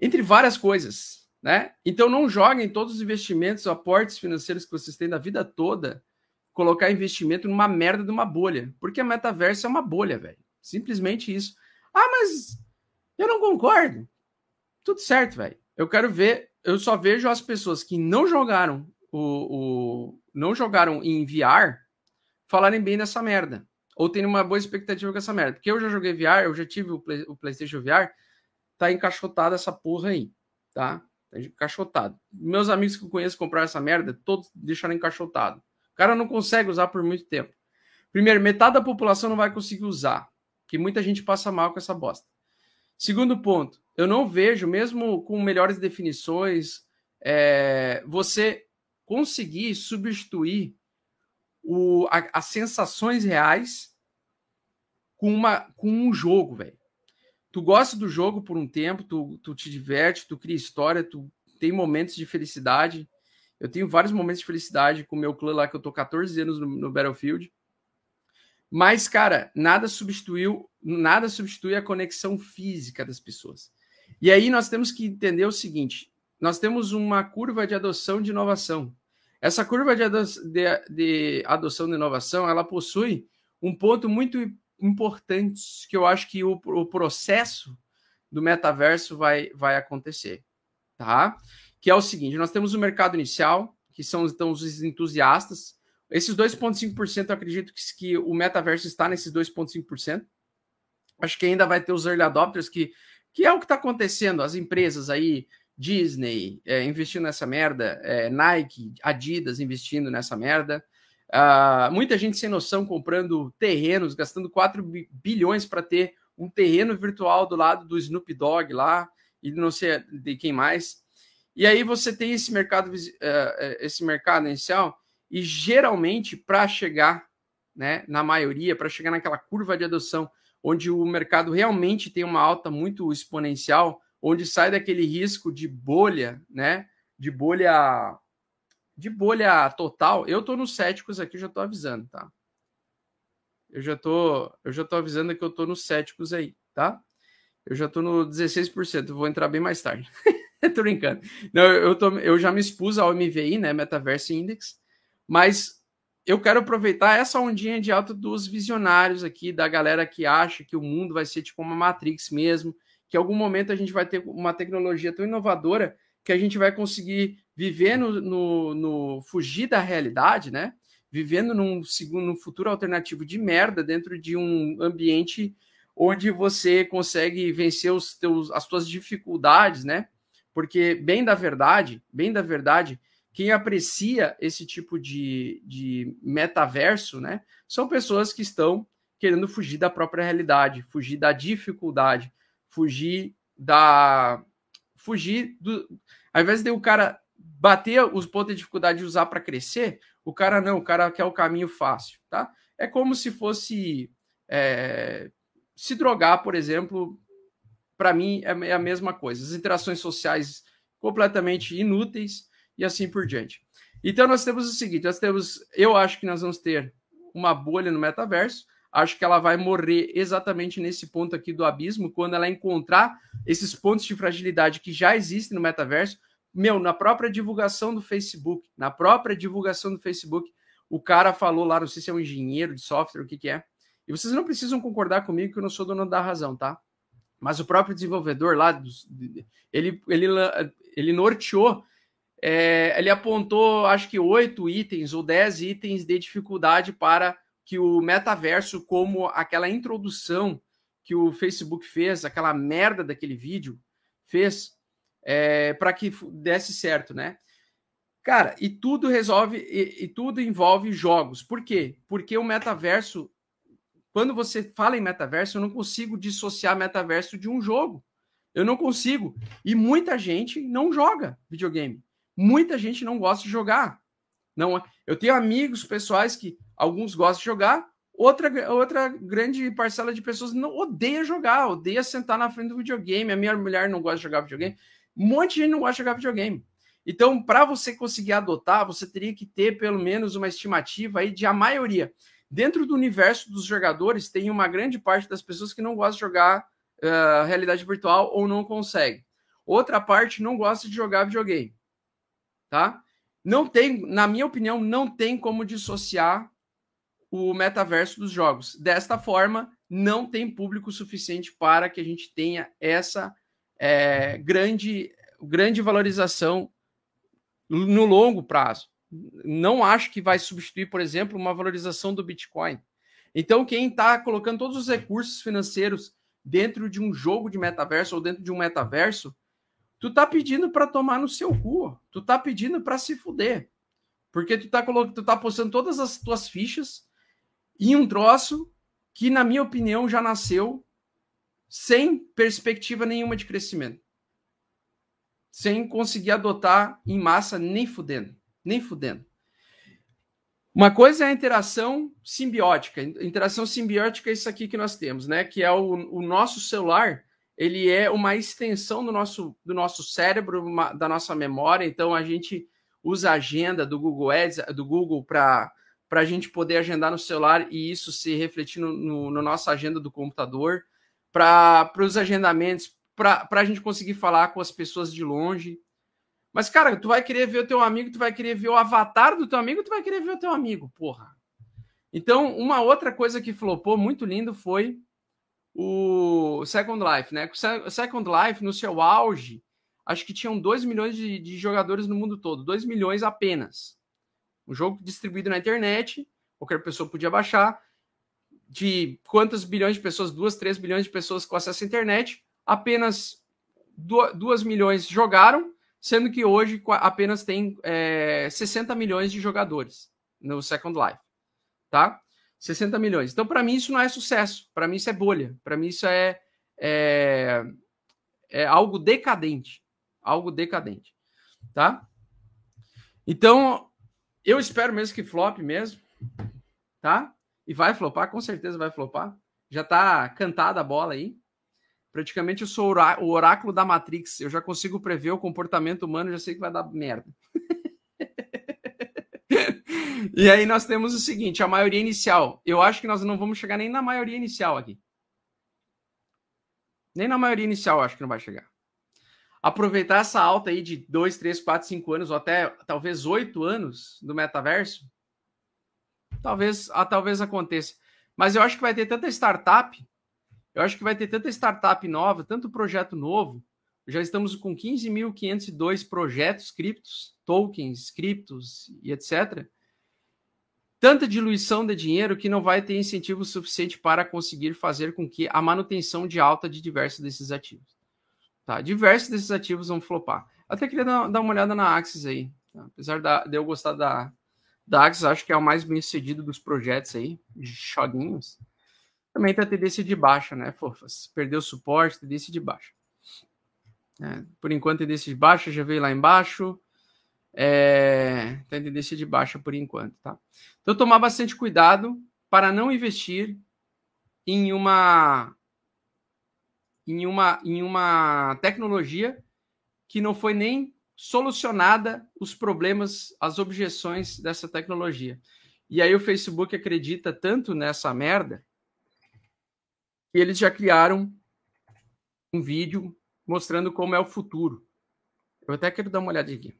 Entre várias coisas. Né? Então não joguem todos os investimentos, aportes financeiros que vocês têm da vida toda colocar investimento numa merda de uma bolha, porque a metaverso é uma bolha, velho. Simplesmente isso. Ah, mas eu não concordo. Tudo certo, velho. Eu quero ver, eu só vejo as pessoas que não jogaram o, o não jogaram em VR falarem bem dessa merda. Ou terem uma boa expectativa com essa merda. Porque eu já joguei VR, eu já tive o, Play, o PlayStation VR, tá encaixotado essa porra aí, tá? Tá encaixotado. Meus amigos que eu conheço compraram essa merda, todos deixaram encaixotado. O cara não consegue usar por muito tempo. Primeiro, metade da população não vai conseguir usar, que muita gente passa mal com essa bosta. Segundo ponto, eu não vejo, mesmo com melhores definições, é, você conseguir substituir o, a, as sensações reais com, uma, com um jogo, velho. Tu gosta do jogo por um tempo, tu, tu te diverte, tu cria história, tu tem momentos de felicidade. Eu tenho vários momentos de felicidade com o meu clã lá, que eu tô 14 anos no, no Battlefield. Mas, cara, nada substituiu, nada substitui a conexão física das pessoas. E aí nós temos que entender o seguinte: nós temos uma curva de adoção de inovação. Essa curva de, ado de, de adoção de inovação, ela possui um ponto muito importante que eu acho que o, o processo do metaverso vai, vai acontecer, tá? Que é o seguinte, nós temos o mercado inicial, que são então, os entusiastas. Esses 2,5% eu acredito que, que o metaverso está nesses 2,5%. Acho que ainda vai ter os early adopters, que, que é o que está acontecendo. As empresas aí, Disney é, investindo nessa merda, é, Nike, Adidas investindo nessa merda. Uh, muita gente sem noção comprando terrenos, gastando 4 bilhões para ter um terreno virtual do lado do Snoop Dogg lá e não sei de quem mais. E aí você tem esse mercado, uh, esse mercado inicial e geralmente para chegar, né, na maioria, para chegar naquela curva de adoção onde o mercado realmente tem uma alta muito exponencial, onde sai daquele risco de bolha, né? De bolha de bolha total. Eu tô nos céticos aqui, já tô avisando, tá? Eu já tô, eu já tô avisando que eu tô nos céticos aí, tá? Eu já tô no 16%, vou entrar bem mais tarde. [LAUGHS] tô brincando. Não, eu, tô, eu já me expus ao MVI, né, Metaverse Index, mas eu quero aproveitar essa ondinha de alta dos visionários aqui, da galera que acha que o mundo vai ser tipo uma Matrix mesmo, que em algum momento a gente vai ter uma tecnologia tão inovadora que a gente vai conseguir viver no, no, no fugir da realidade, né? Vivendo num segundo num futuro alternativo de merda dentro de um ambiente onde você consegue vencer os teus, as suas dificuldades, né? Porque bem da verdade, bem da verdade, quem aprecia esse tipo de, de metaverso, né? São pessoas que estão querendo fugir da própria realidade, fugir da dificuldade, fugir da. Fugir do. Ao invés de o cara bater os pontos de dificuldade de usar para crescer, o cara não, o cara quer o caminho fácil, tá? É como se fosse é, se drogar, por exemplo, para mim é, é a mesma coisa. As interações sociais completamente inúteis e assim por diante. Então nós temos o seguinte, nós temos, eu acho que nós vamos ter uma bolha no metaverso, acho que ela vai morrer exatamente nesse ponto aqui do abismo, quando ela encontrar esses pontos de fragilidade que já existem no metaverso. Meu, na própria divulgação do Facebook, na própria divulgação do Facebook, o cara falou lá, não sei se é um engenheiro de software, o que, que é. E vocês não precisam concordar comigo que eu não sou dono da razão, tá? Mas o próprio desenvolvedor lá, ele, ele, ele norteou, é, ele apontou, acho que oito itens ou dez itens de dificuldade para que o metaverso, como aquela introdução que o Facebook fez, aquela merda daquele vídeo fez, é, para que desse certo, né? Cara, e tudo resolve, e, e, tudo envolve jogos. Por quê? Porque o metaverso, quando você fala em metaverso, eu não consigo dissociar metaverso de um jogo. Eu não consigo. E muita gente não joga videogame. Muita gente não gosta de jogar. Não, eu tenho amigos pessoais que alguns gostam de jogar, outra, outra grande parcela de pessoas não odeia jogar, odeia sentar na frente do videogame. A minha mulher não gosta de jogar videogame. Um monte de gente não gosta de jogar videogame. Então, para você conseguir adotar, você teria que ter pelo menos uma estimativa aí de a maioria. Dentro do universo dos jogadores, tem uma grande parte das pessoas que não gosta de jogar uh, realidade virtual ou não consegue. Outra parte não gosta de jogar videogame, tá? não tem, na minha opinião, não tem como dissociar o metaverso dos jogos. Desta forma, não tem público suficiente para que a gente tenha essa é, grande, grande valorização no longo prazo. Não acho que vai substituir, por exemplo, uma valorização do Bitcoin. Então, quem está colocando todos os recursos financeiros dentro de um jogo de metaverso ou dentro de um metaverso, tu tá pedindo para tomar no seu cu, tu tá pedindo para se fuder. Porque tu tá colocando, tu tá postando todas as tuas fichas em um troço que na minha opinião já nasceu sem perspectiva nenhuma de crescimento. Sem conseguir adotar em massa nem fudendo, nem fudendo. Uma coisa é a interação simbiótica. Interação simbiótica é isso aqui que nós temos, né? Que é o, o nosso celular, ele é uma extensão do nosso, do nosso cérebro, uma, da nossa memória. Então a gente usa a agenda do Google Ads, do Google para para a gente poder agendar no celular e isso se refletir no, no, no nossa agenda do computador, para os agendamentos, para a gente conseguir falar com as pessoas de longe. Mas, cara, tu vai querer ver o teu amigo, tu vai querer ver o avatar do teu amigo, tu vai querer ver o teu amigo, porra. Então, uma outra coisa que flopou muito lindo foi o Second Life, né? O Second Life, no seu auge, acho que tinham 2 milhões de, de, jogadores no mundo todo, 2 milhões apenas. Um jogo distribuído na internet, qualquer pessoa podia baixar. De quantas bilhões de pessoas? 2, 3 bilhões de pessoas com acesso à internet, apenas 2 milhões jogaram sendo que hoje apenas tem é, 60 milhões de jogadores no Second Life, tá? 60 milhões. Então, para mim, isso não é sucesso. Para mim, isso é bolha. Para mim, isso é, é, é, algo decadente. Algo decadente, tá? Então, eu espero mesmo que flop mesmo, tá? E vai flopar, com certeza vai flopar. Já tá cantada a bola aí. Praticamente eu sou o oráculo da Matrix. Eu já consigo prever o comportamento humano, já sei que vai dar merda. [LAUGHS] e aí nós temos o seguinte, a maioria inicial. Eu acho que nós não vamos chegar nem na maioria inicial aqui. Nem na maioria inicial acho que não vai chegar. Aproveitar essa alta aí de 2, 3, 4, 5 anos, ou até talvez 8 anos do metaverso, talvez, ah, talvez aconteça. Mas eu acho que vai ter tanta startup eu acho que vai ter tanta startup nova, tanto projeto novo. Já estamos com 15.502 projetos criptos, tokens, criptos e etc. Tanta diluição de dinheiro que não vai ter incentivo suficiente para conseguir fazer com que a manutenção de alta de diversos desses ativos. Tá? Diversos desses ativos vão flopar. Até queria dar, dar uma olhada na Axis aí. Tá? Apesar da, de eu gostar da, da Axis, acho que é o mais bem sucedido dos projetos aí, de joguinhos também está tendência de baixa, né, fofas? Perdeu suporte, tendência de baixa. É, por enquanto, tendência de baixa, já veio lá embaixo. É, tem tendência de baixa por enquanto, tá? Então, tomar bastante cuidado para não investir em uma em uma em uma tecnologia que não foi nem solucionada os problemas, as objeções dessa tecnologia. E aí o Facebook acredita tanto nessa merda e eles já criaram um vídeo mostrando como é o futuro. Eu até quero dar uma olhada aqui.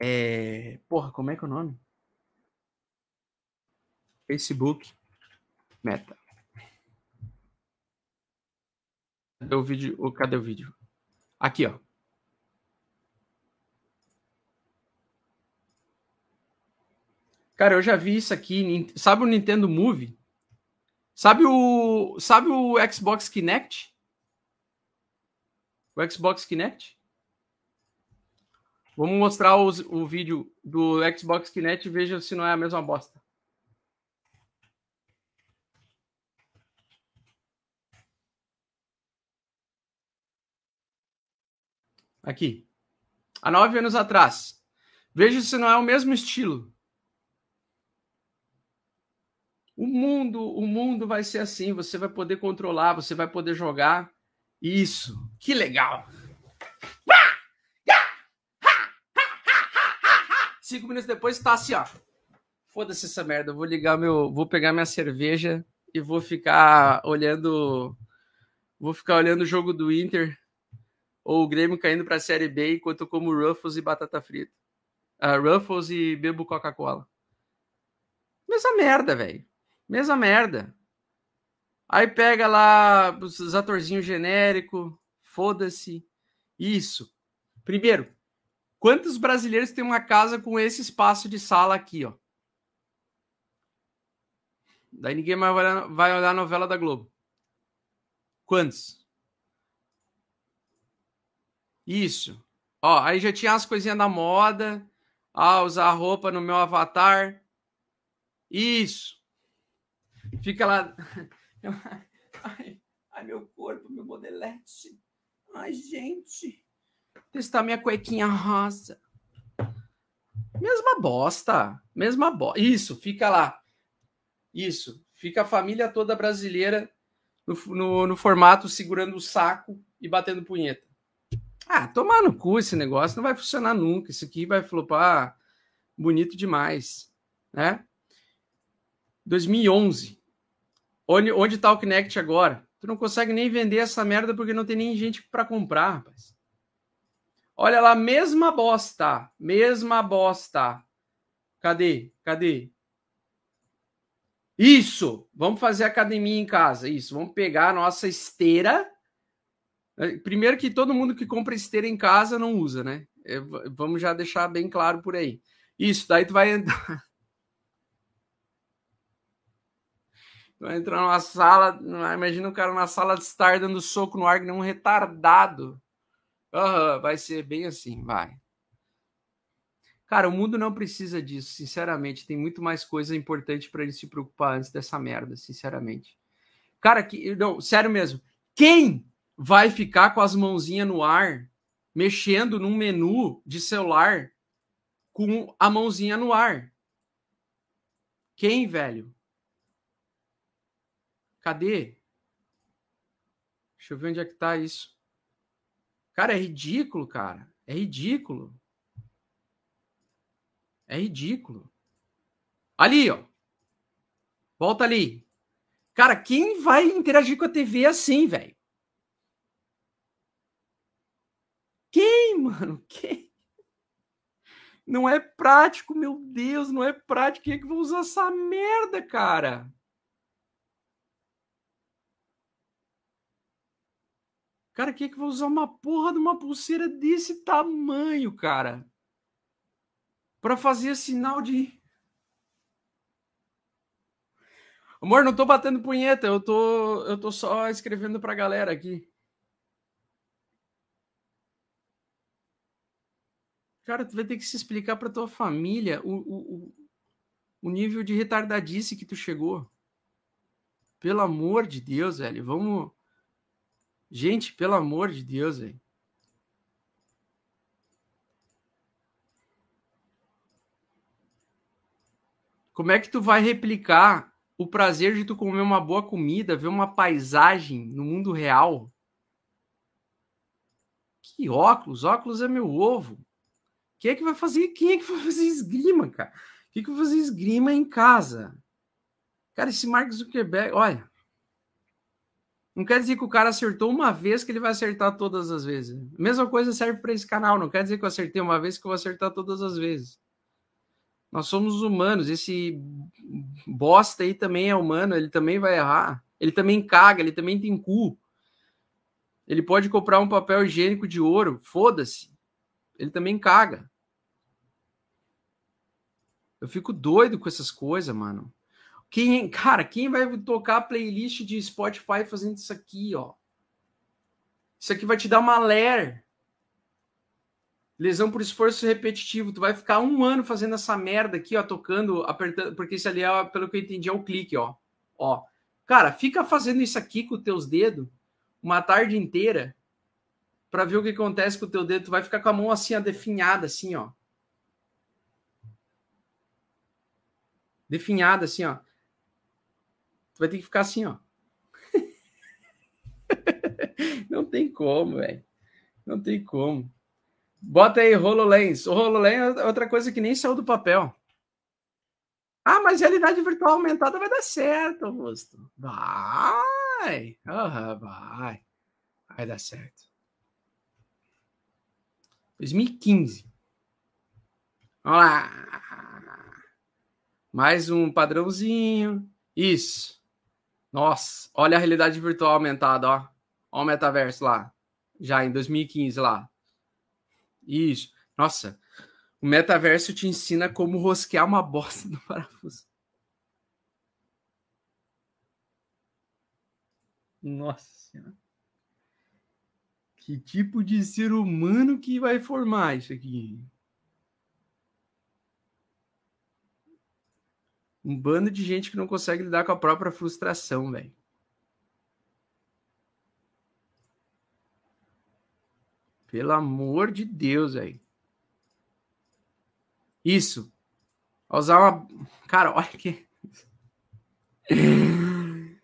É... Porra, como é que é o nome? Facebook Meta. Cadê o vídeo? Cadê o vídeo? Aqui, ó. Cara, eu já vi isso aqui. Sabe o Nintendo Movie? Sabe o, sabe o Xbox Kinect? O Xbox Kinect? Vamos mostrar os, o vídeo do Xbox Kinect e veja se não é a mesma bosta. Aqui. Há nove anos atrás. Veja se não é o mesmo estilo. O mundo, o mundo vai ser assim, você vai poder controlar, você vai poder jogar. Isso, que legal. Cinco minutos depois tá assim, ó. Foda-se essa merda, vou ligar meu, vou pegar minha cerveja e vou ficar olhando, vou ficar olhando o jogo do Inter ou o Grêmio caindo para a Série B enquanto eu como Ruffles e batata frita. uh, Ruffles e bebo Coca-Cola. Mesma merda, velho. Mesma merda. Aí pega lá os atorzinhos genéricos, foda-se. Isso. Primeiro, quantos brasileiros têm uma casa com esse espaço de sala aqui, ó? Daí ninguém mais vai olhar, vai olhar a novela da Globo. Quantos? Isso. Ó, aí já tinha as coisinhas da moda. Ah, usar roupa no meu avatar. Isso. Fica lá. [LAUGHS] Ai, ai, meu corpo, meu modelete. Ai, gente. Testar minha cuequinha rosa. Mesma bosta. Mesma bosta. Isso, fica lá. Isso. Fica a família toda brasileira no, no, no formato segurando o saco e batendo punheta. Ah, tomar no cu esse negócio. Não vai funcionar nunca. Isso aqui vai flopar bonito demais. Né? 2011. Onde, onde tá o Kinect agora? Tu não consegue nem vender essa merda porque não tem nem gente para comprar, rapaz. Olha lá, mesma bosta. Mesma bosta. Cadê? Cadê? Isso! Vamos fazer academia em casa. Isso. Vamos pegar a nossa esteira. Primeiro que todo mundo que compra esteira em casa não usa, né? É, vamos já deixar bem claro por aí. Isso, daí tu vai entrar. [LAUGHS] Vai entrar numa sala, imagina o cara na sala de estar dando soco no ar que nem um retardado. Uhum, vai ser bem assim, vai. Cara, o mundo não precisa disso, sinceramente. Tem muito mais coisa importante para ele se preocupar antes dessa merda, sinceramente. Cara, que, não, sério mesmo. Quem vai ficar com as mãozinhas no ar, mexendo num menu de celular com a mãozinha no ar? Quem, velho? Cadê? Deixa eu ver onde é que tá isso. Cara, é ridículo, cara. É ridículo. É ridículo. Ali, ó. Volta ali. Cara, quem vai interagir com a TV assim, velho? Quem, mano? Quem? Não é prático, meu Deus, não é prático. Quem é que vai usar essa merda, cara? Cara, quem é que vai usar uma porra de uma pulseira desse tamanho, cara? Para fazer sinal de. Amor, não tô batendo punheta, eu tô, eu tô só escrevendo pra galera aqui. Cara, tu vai ter que se explicar pra tua família o, o, o nível de retardadice que tu chegou. Pelo amor de Deus, velho. Vamos Gente, pelo amor de Deus, velho. Como é que tu vai replicar o prazer de tu comer uma boa comida, ver uma paisagem no mundo real? Que óculos? Óculos é meu ovo. Quem é que vai fazer? Quem é que vai fazer esgrima, cara? Quem é que vai fazer esgrima em casa? Cara, esse Mark Zuckerberg, olha, não quer dizer que o cara acertou uma vez que ele vai acertar todas as vezes. Mesma coisa serve para esse canal. Não quer dizer que eu acertei uma vez que eu vou acertar todas as vezes. Nós somos humanos. Esse bosta aí também é humano. Ele também vai errar. Ele também caga. Ele também tem cu. Ele pode comprar um papel higiênico de ouro. Foda-se. Ele também caga. Eu fico doido com essas coisas, mano. Quem, cara, quem vai tocar a playlist de Spotify fazendo isso aqui, ó? Isso aqui vai te dar uma ler. Lesão por esforço repetitivo. Tu vai ficar um ano fazendo essa merda aqui, ó, tocando, apertando, porque isso ali, é, pelo que eu entendi, é o clique, ó. Ó. Cara, fica fazendo isso aqui com os teus dedos uma tarde inteira para ver o que acontece com o teu dedo. Tu vai ficar com a mão assim, ó, definhada, assim, ó. Definhada, assim, ó. Tu vai ter que ficar assim, ó. [LAUGHS] Não tem como, velho. Não tem como. Bota aí HoloLens. O HoloLens é outra coisa que nem saiu do papel. Ah, mas realidade virtual aumentada vai dar certo, Augusto. Vai. Uhum, vai. Vai dar certo. 2015. Vamos lá. Mais um padrãozinho. Isso. Nossa, olha a realidade virtual aumentada, ó. Olha o metaverso lá. Já em 2015 lá. Isso. Nossa, o metaverso te ensina como rosquear uma bosta no [LAUGHS] parafuso. Nossa senhora. Que tipo de ser humano que vai formar isso aqui? Um bando de gente que não consegue lidar com a própria frustração, velho. Pelo amor de Deus, velho. Isso. Vou usar uma. Cara, olha que. [LAUGHS]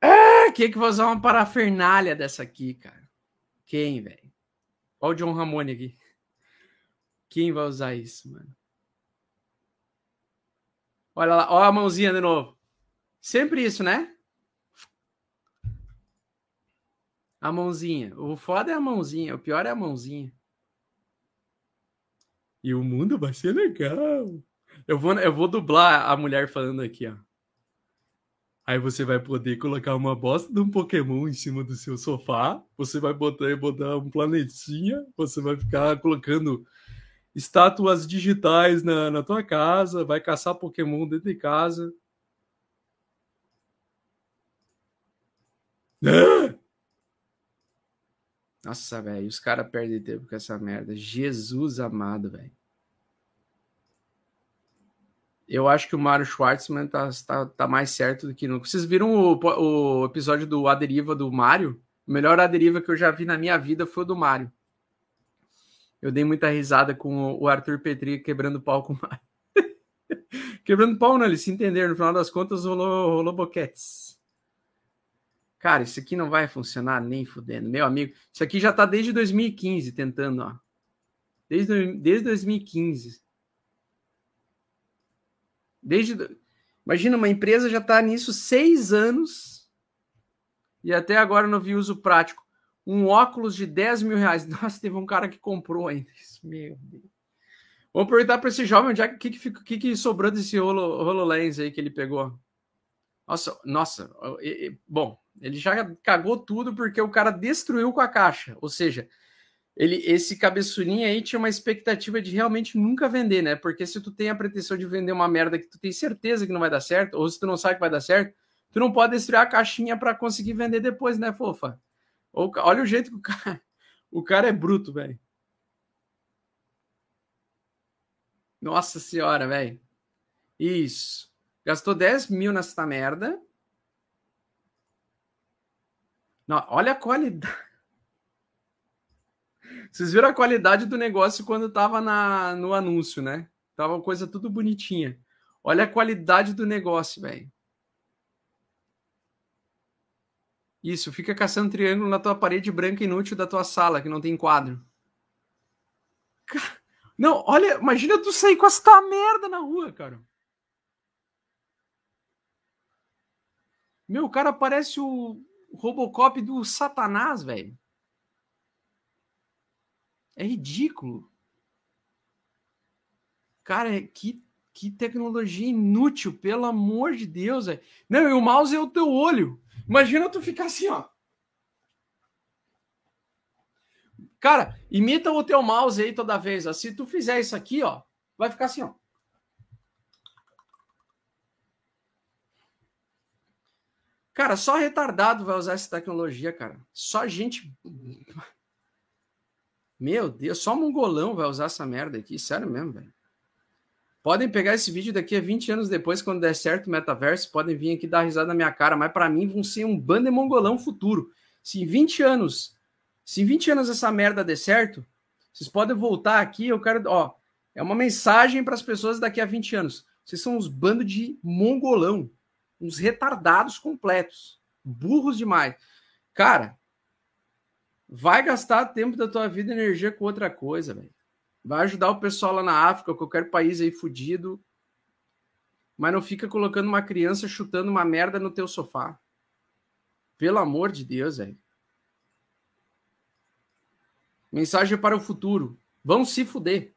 É, que que vou usar uma parafernália dessa aqui, cara? Quem, velho? Olha o John Ramone aqui. Quem vai usar isso, mano? Olha lá, olha a mãozinha de novo. Sempre isso, né? A mãozinha. O foda é a mãozinha, o pior é a mãozinha. E o mundo vai ser legal. Eu vou, eu vou dublar a mulher falando aqui, ó. Aí você vai poder colocar uma bosta de um Pokémon em cima do seu sofá. Você vai botar, botar um planetinha. Você vai ficar colocando estátuas digitais na, na tua casa, vai caçar Pokémon dentro de casa. Nossa, velho, os caras perdem tempo com essa merda. Jesus amado, velho. Eu acho que o Mário Schwartzman tá, tá, tá, mais certo do que nunca. Vocês viram o, o episódio do A Deriva do Mário? O melhor A Deriva que eu já vi na minha vida foi o do Mário. Eu dei muita risada com o Arthur Petri quebrando pau com o Mário. [LAUGHS] quebrando pau, não, eles se entenderam. No final das contas, rolou, rolou boquetes. Cara, isso aqui não vai funcionar nem fudendo. Meu amigo, isso aqui já tá desde 2015 tentando, ó. Desde, desde 2015. Desde. Imagina, uma empresa já tá nisso seis anos e até agora não vi uso prático um óculos de 10 mil reais. [LAUGHS] Nossa, teve um cara que comprou ainda. Meu Deus. Vamos perguntar para esse jovem onde é que, que, que, que sobrou desse Holo, HoloLens aí que ele pegou. Nossa, nossa. Bom, ele já cagou tudo porque o cara destruiu com a caixa. Ou seja, ele, esse cabeçulinha aí tinha uma expectativa de realmente nunca vender, né? Porque se tu tem a pretensão de vender uma merda que tu tem certeza que não vai dar certo, ou se tu não sabe que vai dar certo, tu não pode destruir a caixinha para conseguir vender depois, né, fofa? Olha o jeito que o cara, o cara é bruto, velho. Nossa senhora, velho. Isso. Gastou 10 mil nessa merda. Não, olha a qualidade. Vocês viram a qualidade do negócio quando tava na, no anúncio, né? Tava coisa tudo bonitinha. Olha a qualidade do negócio, velho. Isso, fica caçando triângulo na tua parede branca inútil da tua sala, que não tem quadro. Não, olha, imagina tu sair com essa merda na rua, cara. Meu, o cara parece o Robocop do Satanás, velho. É ridículo. Cara, que, que tecnologia inútil, pelo amor de Deus, velho. Não, e o mouse é o teu olho. Imagina tu ficar assim, ó. Cara, imita o teu mouse aí toda vez. Ó. Se tu fizer isso aqui, ó, vai ficar assim, ó. Cara, só retardado vai usar essa tecnologia, cara. Só gente. Meu Deus, só mongolão vai usar essa merda aqui. Sério mesmo, velho. Podem pegar esse vídeo daqui a 20 anos depois, quando der certo o metaverso, podem vir aqui dar risada na minha cara, mas para mim vão ser um bando de mongolão futuro. Se em 20 anos, se em 20 anos essa merda der certo, vocês podem voltar aqui, eu quero, ó, é uma mensagem para as pessoas daqui a 20 anos. Vocês são uns bando de mongolão, uns retardados completos, burros demais. Cara, vai gastar tempo da tua vida e energia com outra coisa, velho. Vai ajudar o pessoal lá na África, qualquer país aí fudido. Mas não fica colocando uma criança chutando uma merda no teu sofá. Pelo amor de Deus, velho. Mensagem para o futuro. Vão se fuder.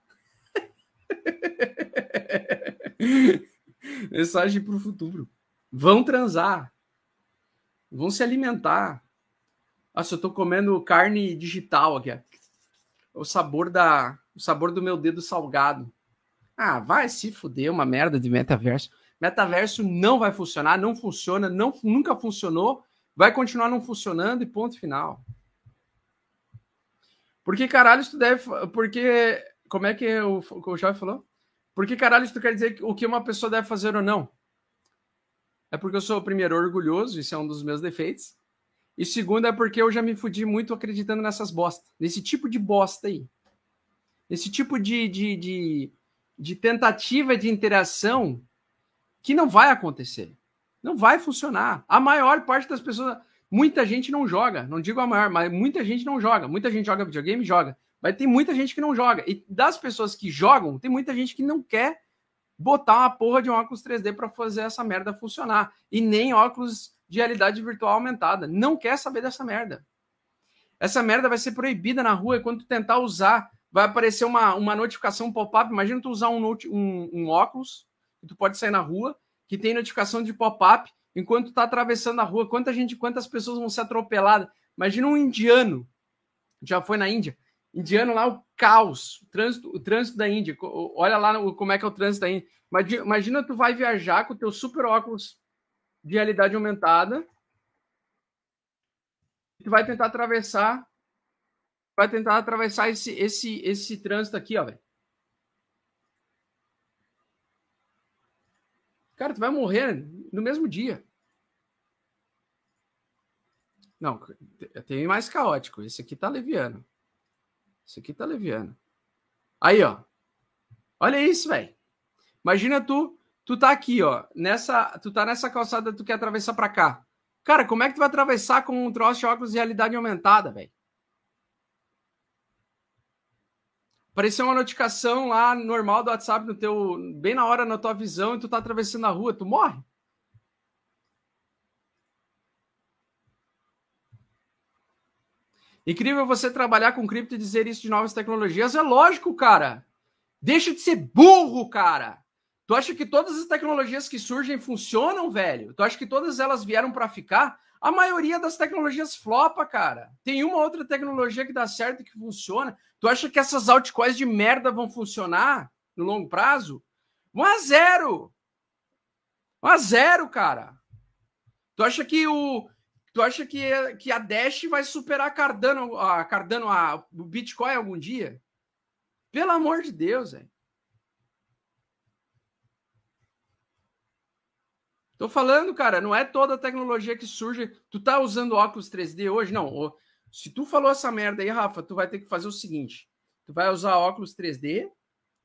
[LAUGHS] Mensagem para o futuro. Vão transar. Vão se alimentar. Nossa, eu tô comendo carne digital aqui. O sabor da, o sabor do meu dedo salgado. Ah, vai se fuder, uma merda de metaverso. Metaverso não vai funcionar, não funciona, não, nunca funcionou, vai continuar não funcionando e ponto final. Por que caralho tu deve. Porque. Como é que o, o Jovem falou? Por que caralho tu quer dizer o que uma pessoa deve fazer ou não? É porque eu sou, primeiro, orgulhoso, isso é um dos meus defeitos. E segundo, é porque eu já me fudi muito acreditando nessas bostas, nesse tipo de bosta aí. Esse tipo de, de, de, de tentativa de interação que não vai acontecer. Não vai funcionar. A maior parte das pessoas. Muita gente não joga. Não digo a maior, mas muita gente não joga. Muita gente joga videogame joga. Mas tem muita gente que não joga. E das pessoas que jogam, tem muita gente que não quer botar uma porra de um óculos 3D para fazer essa merda funcionar. E nem óculos de realidade virtual aumentada. Não quer saber dessa merda. Essa merda vai ser proibida na rua e quando tu tentar usar, vai aparecer uma, uma notificação pop-up. Imagina tu usar um, um, um óculos que tu pode sair na rua, que tem notificação de pop-up enquanto tu tá atravessando a rua. Quanta gente, quantas pessoas vão ser atropeladas? Imagina um indiano, já foi na Índia, indiano lá, o caos, o trânsito, o trânsito da Índia. Olha lá como é que é o trânsito da Índia. Imagina, imagina tu vai viajar com o teu super óculos de realidade aumentada. Tu vai tentar atravessar, vai tentar atravessar esse esse esse trânsito aqui, ó, velho. Cara, tu vai morrer no mesmo dia. Não, tem mais caótico. Esse aqui tá leviano. Esse aqui tá leviano. Aí, ó. Olha isso, velho. Imagina tu, tu tá aqui, ó, nessa, tu tá nessa calçada, tu quer atravessar para cá. Cara, como é que tu vai atravessar com um troço de óculos de realidade aumentada, velho? Apareceu uma notificação lá normal do WhatsApp no teu, bem na hora na tua visão e tu tá atravessando a rua, tu morre. Incrível você trabalhar com cripto e dizer isso de novas tecnologias. É lógico, cara. Deixa de ser burro, cara. Tu acha que todas as tecnologias que surgem funcionam, velho? Tu acha que todas elas vieram para ficar? A maioria das tecnologias flopa, cara. Tem uma outra tecnologia que dá certo e que funciona. Tu acha que essas altcoins de merda vão funcionar no longo prazo? Um a zero. Um a zero, cara. Tu acha que o tu acha que, que a Dash vai superar a Cardano, a Cardano, a, o Bitcoin algum dia? Pelo amor de Deus, velho. Tô falando, cara, não é toda a tecnologia que surge. Tu tá usando óculos 3D hoje? Não. Se tu falou essa merda aí, Rafa, tu vai ter que fazer o seguinte: tu vai usar óculos 3D,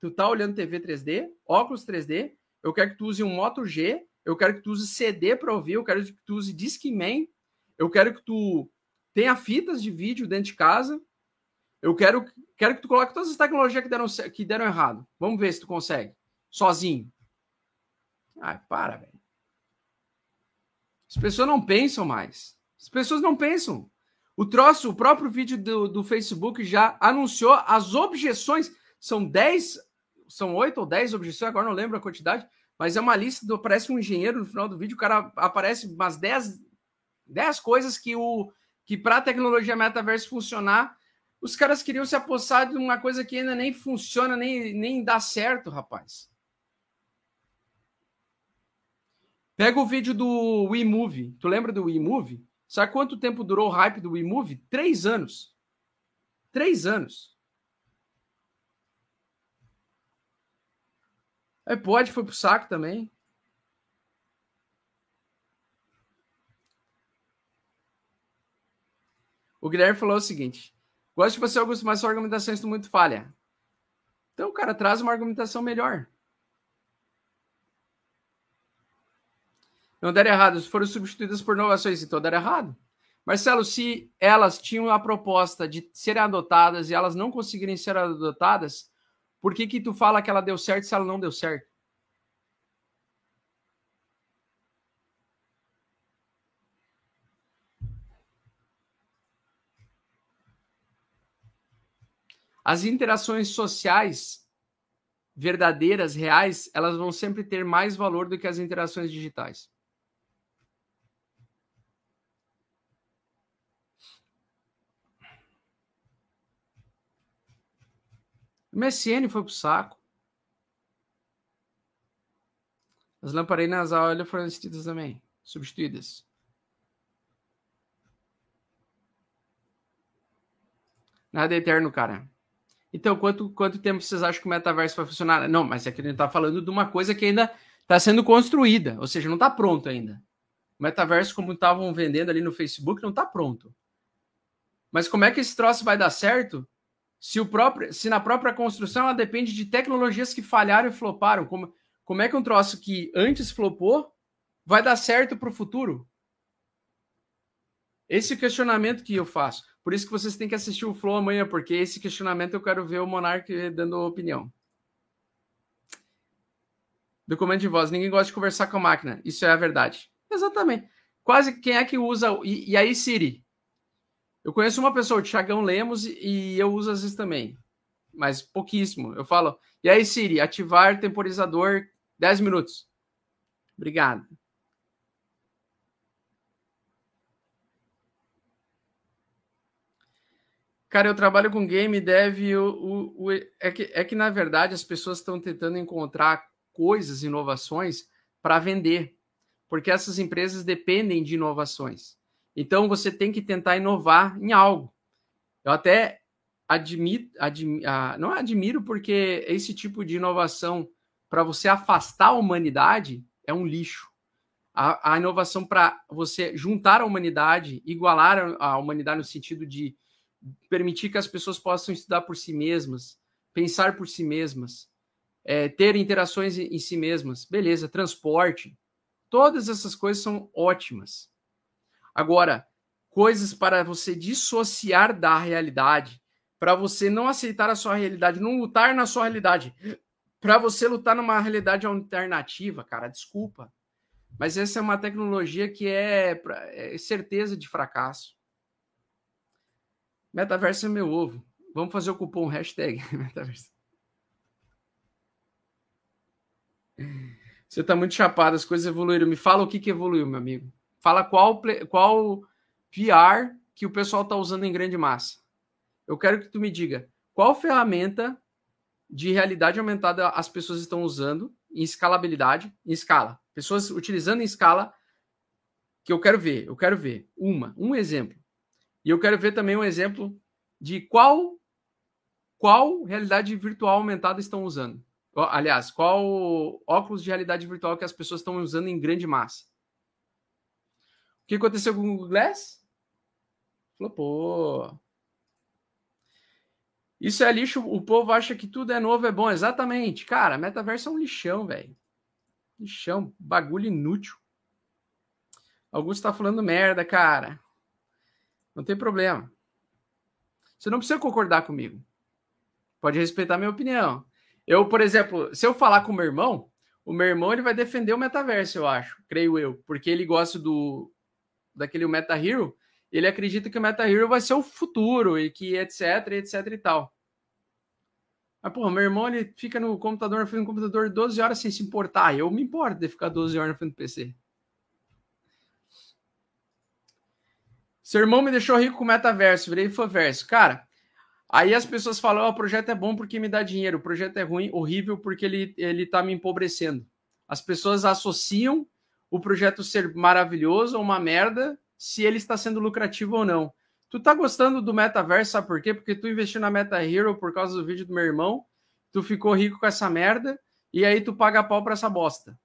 tu tá olhando TV 3D, óculos 3D. Eu quero que tu use um Moto G, eu quero que tu use CD para ouvir, eu quero que tu use Discman, eu quero que tu tenha fitas de vídeo dentro de casa. Eu quero, quero que tu coloque todas as tecnologias que deram, que deram errado. Vamos ver se tu consegue. Sozinho. Ai, para, velho. As pessoas não pensam mais. As pessoas não pensam. O troço, o próprio vídeo do, do Facebook já anunciou as objeções. São 10, são 8 ou 10 objeções, agora não lembro a quantidade, mas é uma lista, do, parece um engenheiro no final do vídeo, o cara aparece umas 10, 10 coisas que o que para a tecnologia metaverso funcionar, os caras queriam se apossar de uma coisa que ainda nem funciona, nem, nem dá certo, rapaz. Pega o vídeo do WeMove. Tu lembra do WeMove? Sabe quanto tempo durou o hype do WeMove? Três anos. Três anos. É, pode, foi pro saco também. O Guilherme falou o seguinte: Gosto de você, Augusto, mas sua argumentação está muito falha. Então, cara, traz uma argumentação melhor. Não deram errado, foram substituídas por inovações, então deram errado. Marcelo, se elas tinham a proposta de serem adotadas e elas não conseguirem ser adotadas, por que que tu fala que ela deu certo se ela não deu certo? As interações sociais verdadeiras, reais, elas vão sempre ter mais valor do que as interações digitais. MSN foi pro saco. As lamparinas a óleo foram substituídas também. Substituídas. Nada é eterno, cara. Então, quanto, quanto tempo vocês acham que o metaverso vai funcionar? Não, mas aqui a gente está falando de uma coisa que ainda está sendo construída, ou seja, não está pronto ainda. O metaverso, como estavam vendendo ali no Facebook, não está pronto. Mas como é que esse troço vai dar certo se, o próprio, se na própria construção ela depende de tecnologias que falharam e floparam? Como, como é que um troço que antes flopou vai dar certo para o futuro? Esse é questionamento que eu faço. Por isso que vocês têm que assistir o Flow amanhã, porque esse questionamento eu quero ver o Monark dando opinião. Documento de voz. Ninguém gosta de conversar com a máquina. Isso é a verdade. Exatamente. Quase quem é que usa. E, e aí, Siri? Eu conheço uma pessoa, o Thiagão Lemos, e eu uso às vezes também. Mas pouquíssimo. Eu falo. E aí, Siri, ativar temporizador 10 minutos. Obrigado. Cara, eu trabalho com game dev. O, o, o, é, que, é que, na verdade, as pessoas estão tentando encontrar coisas, inovações para vender, porque essas empresas dependem de inovações. Então, você tem que tentar inovar em algo. Eu até admiro, admi, ah, não admiro, porque esse tipo de inovação para você afastar a humanidade é um lixo. A, a inovação para você juntar a humanidade, igualar a, a humanidade no sentido de permitir que as pessoas possam estudar por si mesmas, pensar por si mesmas, é, ter interações em si mesmas. Beleza, transporte. Todas essas coisas são ótimas. Agora, coisas para você dissociar da realidade, para você não aceitar a sua realidade, não lutar na sua realidade, para você lutar numa realidade alternativa, cara, desculpa. Mas essa é uma tecnologia que é, é certeza de fracasso. Metaverso é meu ovo. Vamos fazer o cupom hashtag [LAUGHS] Metaverso. Você está muito chapado, as coisas evoluíram. Me fala o que, que evoluiu, meu amigo. Fala qual, qual VR que o pessoal está usando em grande massa. Eu quero que tu me diga qual ferramenta de realidade aumentada as pessoas estão usando em escalabilidade, em escala. Pessoas utilizando em escala que eu quero ver. Eu quero ver uma, um exemplo. E eu quero ver também um exemplo de qual qual realidade virtual aumentada estão usando. Aliás, qual óculos de realidade virtual que as pessoas estão usando em grande massa. O que aconteceu com o Google Glass? Flopou. Isso é lixo, o povo acha que tudo é novo, é bom. Exatamente. Cara, metaverso é um lixão, velho. Lixão, bagulho inútil. Augusto tá falando merda, cara. Não tem problema. Você não precisa concordar comigo. Pode respeitar minha opinião. Eu, por exemplo, se eu falar com meu irmão, o meu irmão ele vai defender o metaverso, eu acho, creio eu, porque ele gosta do daquele Meta Hero, ele acredita que o Meta Hero vai ser o futuro e que etc, etc e tal. Mas, pô, meu irmão ele fica no computador, na frente do computador 12 horas sem se importar. Eu me importo de ficar 12 horas na frente do PC. Seu irmão me deixou rico com metaverso, virei infoverso. Cara, aí as pessoas falam: oh, o projeto é bom porque me dá dinheiro, o projeto é ruim, horrível porque ele, ele tá me empobrecendo. As pessoas associam o projeto ser maravilhoso ou uma merda se ele está sendo lucrativo ou não. Tu tá gostando do metaverso, sabe por quê? Porque tu investiu na Meta Hero por causa do vídeo do meu irmão, tu ficou rico com essa merda e aí tu paga pau pra essa bosta.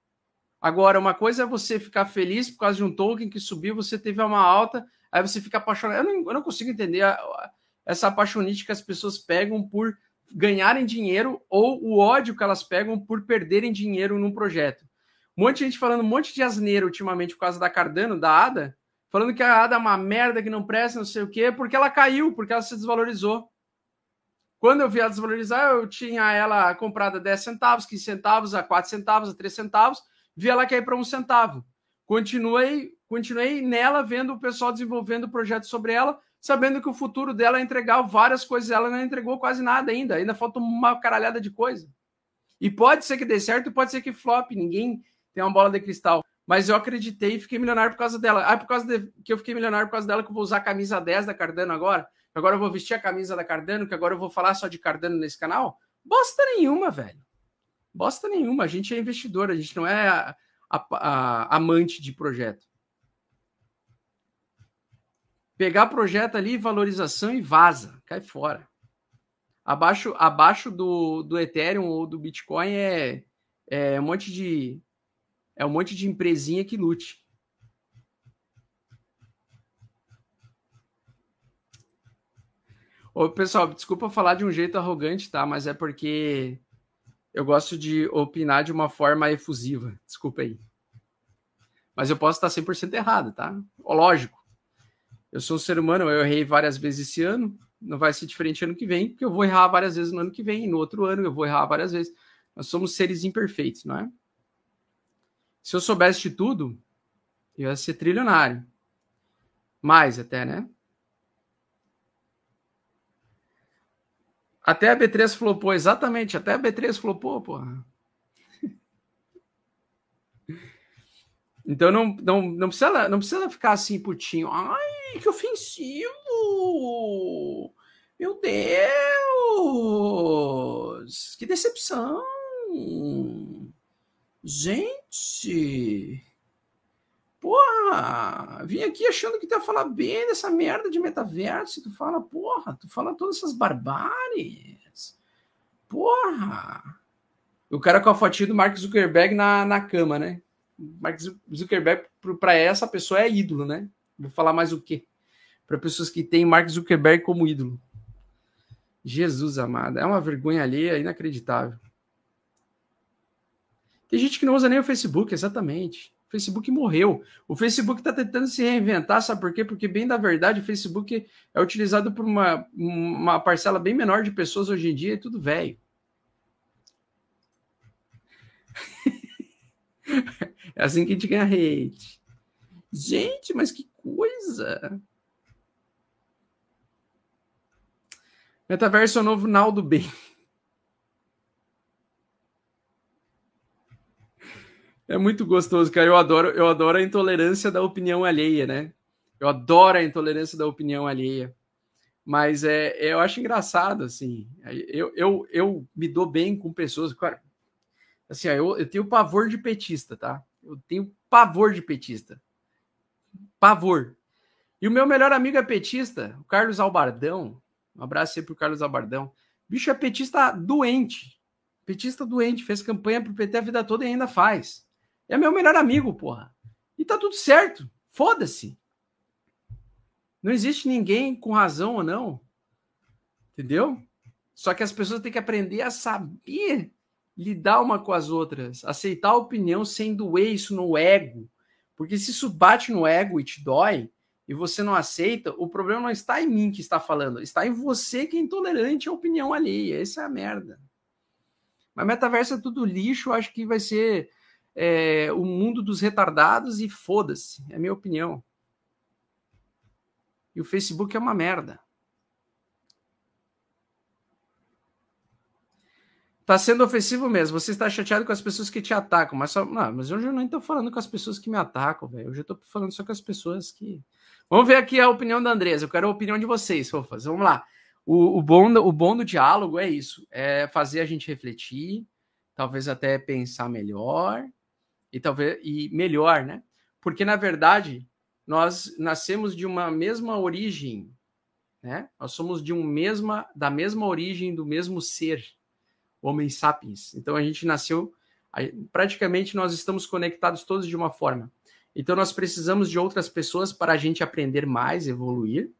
Agora, uma coisa é você ficar feliz por causa de um token que subiu, você teve uma alta, aí você fica apaixonado. Eu não, eu não consigo entender a, a, essa apaixonite que as pessoas pegam por ganharem dinheiro ou o ódio que elas pegam por perderem dinheiro num projeto. Um monte de gente falando um monte de asneiro ultimamente por causa da Cardano, da ADA, falando que a ADA é uma merda, que não presta, não sei o quê, porque ela caiu, porque ela se desvalorizou. Quando eu vi ela desvalorizar, eu tinha ela comprada 10 centavos, 15 centavos, a 4 centavos, a 3 centavos, vi ela cair para um centavo. Continuei continuei nela vendo o pessoal desenvolvendo projetos sobre ela, sabendo que o futuro dela é entregar várias coisas. Ela não entregou quase nada ainda, ainda falta uma caralhada de coisa. E pode ser que dê certo, pode ser que flop. Ninguém tem uma bola de cristal. Mas eu acreditei e fiquei milionário por causa dela. Ah, por causa de, que eu fiquei milionário por causa dela que eu vou usar a camisa 10 da Cardano agora. Agora eu vou vestir a camisa da Cardano, que agora eu vou falar só de Cardano nesse canal. Bosta nenhuma, velho. Bosta nenhuma. A gente é investidor, a gente não é a, a, a, amante de projeto. Pegar projeto ali, valorização e vaza, cai fora. Abaixo, abaixo do, do Ethereum ou do Bitcoin é, é um monte de é um monte de empresinha que lute. Ô, pessoal, desculpa falar de um jeito arrogante, tá? Mas é porque eu gosto de opinar de uma forma efusiva. Desculpa aí. Mas eu posso estar 100% errado, tá? Lógico. Eu sou um ser humano, eu errei várias vezes esse ano, não vai ser diferente ano que vem, porque eu vou errar várias vezes no ano que vem, e no outro ano eu vou errar várias vezes. Nós somos seres imperfeitos, não é? Se eu soubesse de tudo, eu ia ser trilionário. Mais até, né? Até a B3 flopou, exatamente. Até a B3 flopou, porra. Então não, não, não, precisa, não precisa ficar assim putinho. Ai, que ofensivo! Meu Deus! Que decepção! Gente! Porra! Vim aqui achando que tu ia falar bem dessa merda de metaverso. Tu fala, porra, tu fala todas essas barbáries. Porra! O cara com a fotinha do Mark Zuckerberg na, na cama, né? Mark Zuckerberg, para essa pessoa, é ídolo, né? Vou falar mais o quê? Para pessoas que têm Mark Zuckerberg como ídolo. Jesus amado, é uma vergonha alheia inacreditável. Tem gente que não usa nem o Facebook, exatamente. O Facebook morreu. O Facebook está tentando se reinventar, sabe por quê? Porque, bem da verdade, o Facebook é utilizado por uma, uma parcela bem menor de pessoas hoje em dia, é tudo velho. [LAUGHS] é assim que a gente ganha hate. Gente, mas que coisa! Metaverso é o novo Naldo Bem. É muito gostoso, cara. Eu adoro, eu adoro a intolerância da opinião alheia, né? Eu adoro a intolerância da opinião alheia. Mas é, eu acho engraçado, assim. Eu, eu, eu me dou bem com pessoas. Cara, assim, eu, eu tenho pavor de petista, tá? Eu tenho pavor de petista. Pavor. E o meu melhor amigo é petista, o Carlos Albardão. Um abraço aí pro Carlos Albardão. Bicho é petista doente. Petista doente, fez campanha pro PT a vida toda e ainda faz. É meu melhor amigo, porra. E tá tudo certo. Foda-se. Não existe ninguém com razão ou não. Entendeu? Só que as pessoas têm que aprender a saber lidar uma com as outras, aceitar a opinião sem doer isso no ego. Porque se isso bate no ego e te dói, e você não aceita, o problema não está em mim que está falando, está em você que é intolerante à opinião alheia. Essa é a merda. Mas metaverso é tudo lixo, acho que vai ser é, o mundo dos retardados e foda-se, é minha opinião. E o Facebook é uma merda. Tá sendo ofensivo mesmo. Você está chateado com as pessoas que te atacam, mas só. Não, mas hoje eu não estou falando com as pessoas que me atacam, velho. Eu estou falando só com as pessoas que. Vamos ver aqui a opinião da Andresa. Eu quero a opinião de vocês, fofas. Vamos lá. O, o, bom, o bom do diálogo é isso: é fazer a gente refletir, talvez até pensar melhor, e talvez e melhor, né? Porque na verdade nós nascemos de uma mesma origem, né? Nós somos de um mesma da mesma origem do mesmo ser, Homem sapiens. Então a gente nasceu praticamente nós estamos conectados todos de uma forma. Então nós precisamos de outras pessoas para a gente aprender mais, evoluir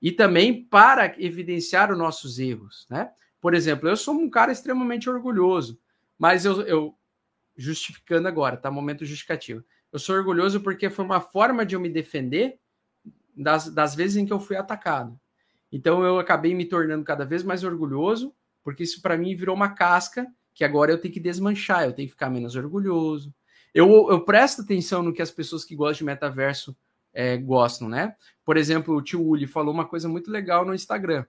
e também para evidenciar os nossos erros, né? Por exemplo, eu sou um cara extremamente orgulhoso, mas eu, eu justificando agora, tá? Momento justificativo. Eu sou orgulhoso porque foi uma forma de eu me defender das, das vezes em que eu fui atacado. Então eu acabei me tornando cada vez mais orgulhoso, porque isso para mim virou uma casca que agora eu tenho que desmanchar, eu tenho que ficar menos orgulhoso. Eu, eu presto atenção no que as pessoas que gostam de metaverso é, gostam, né? Por exemplo, o tio Uli falou uma coisa muito legal no Instagram.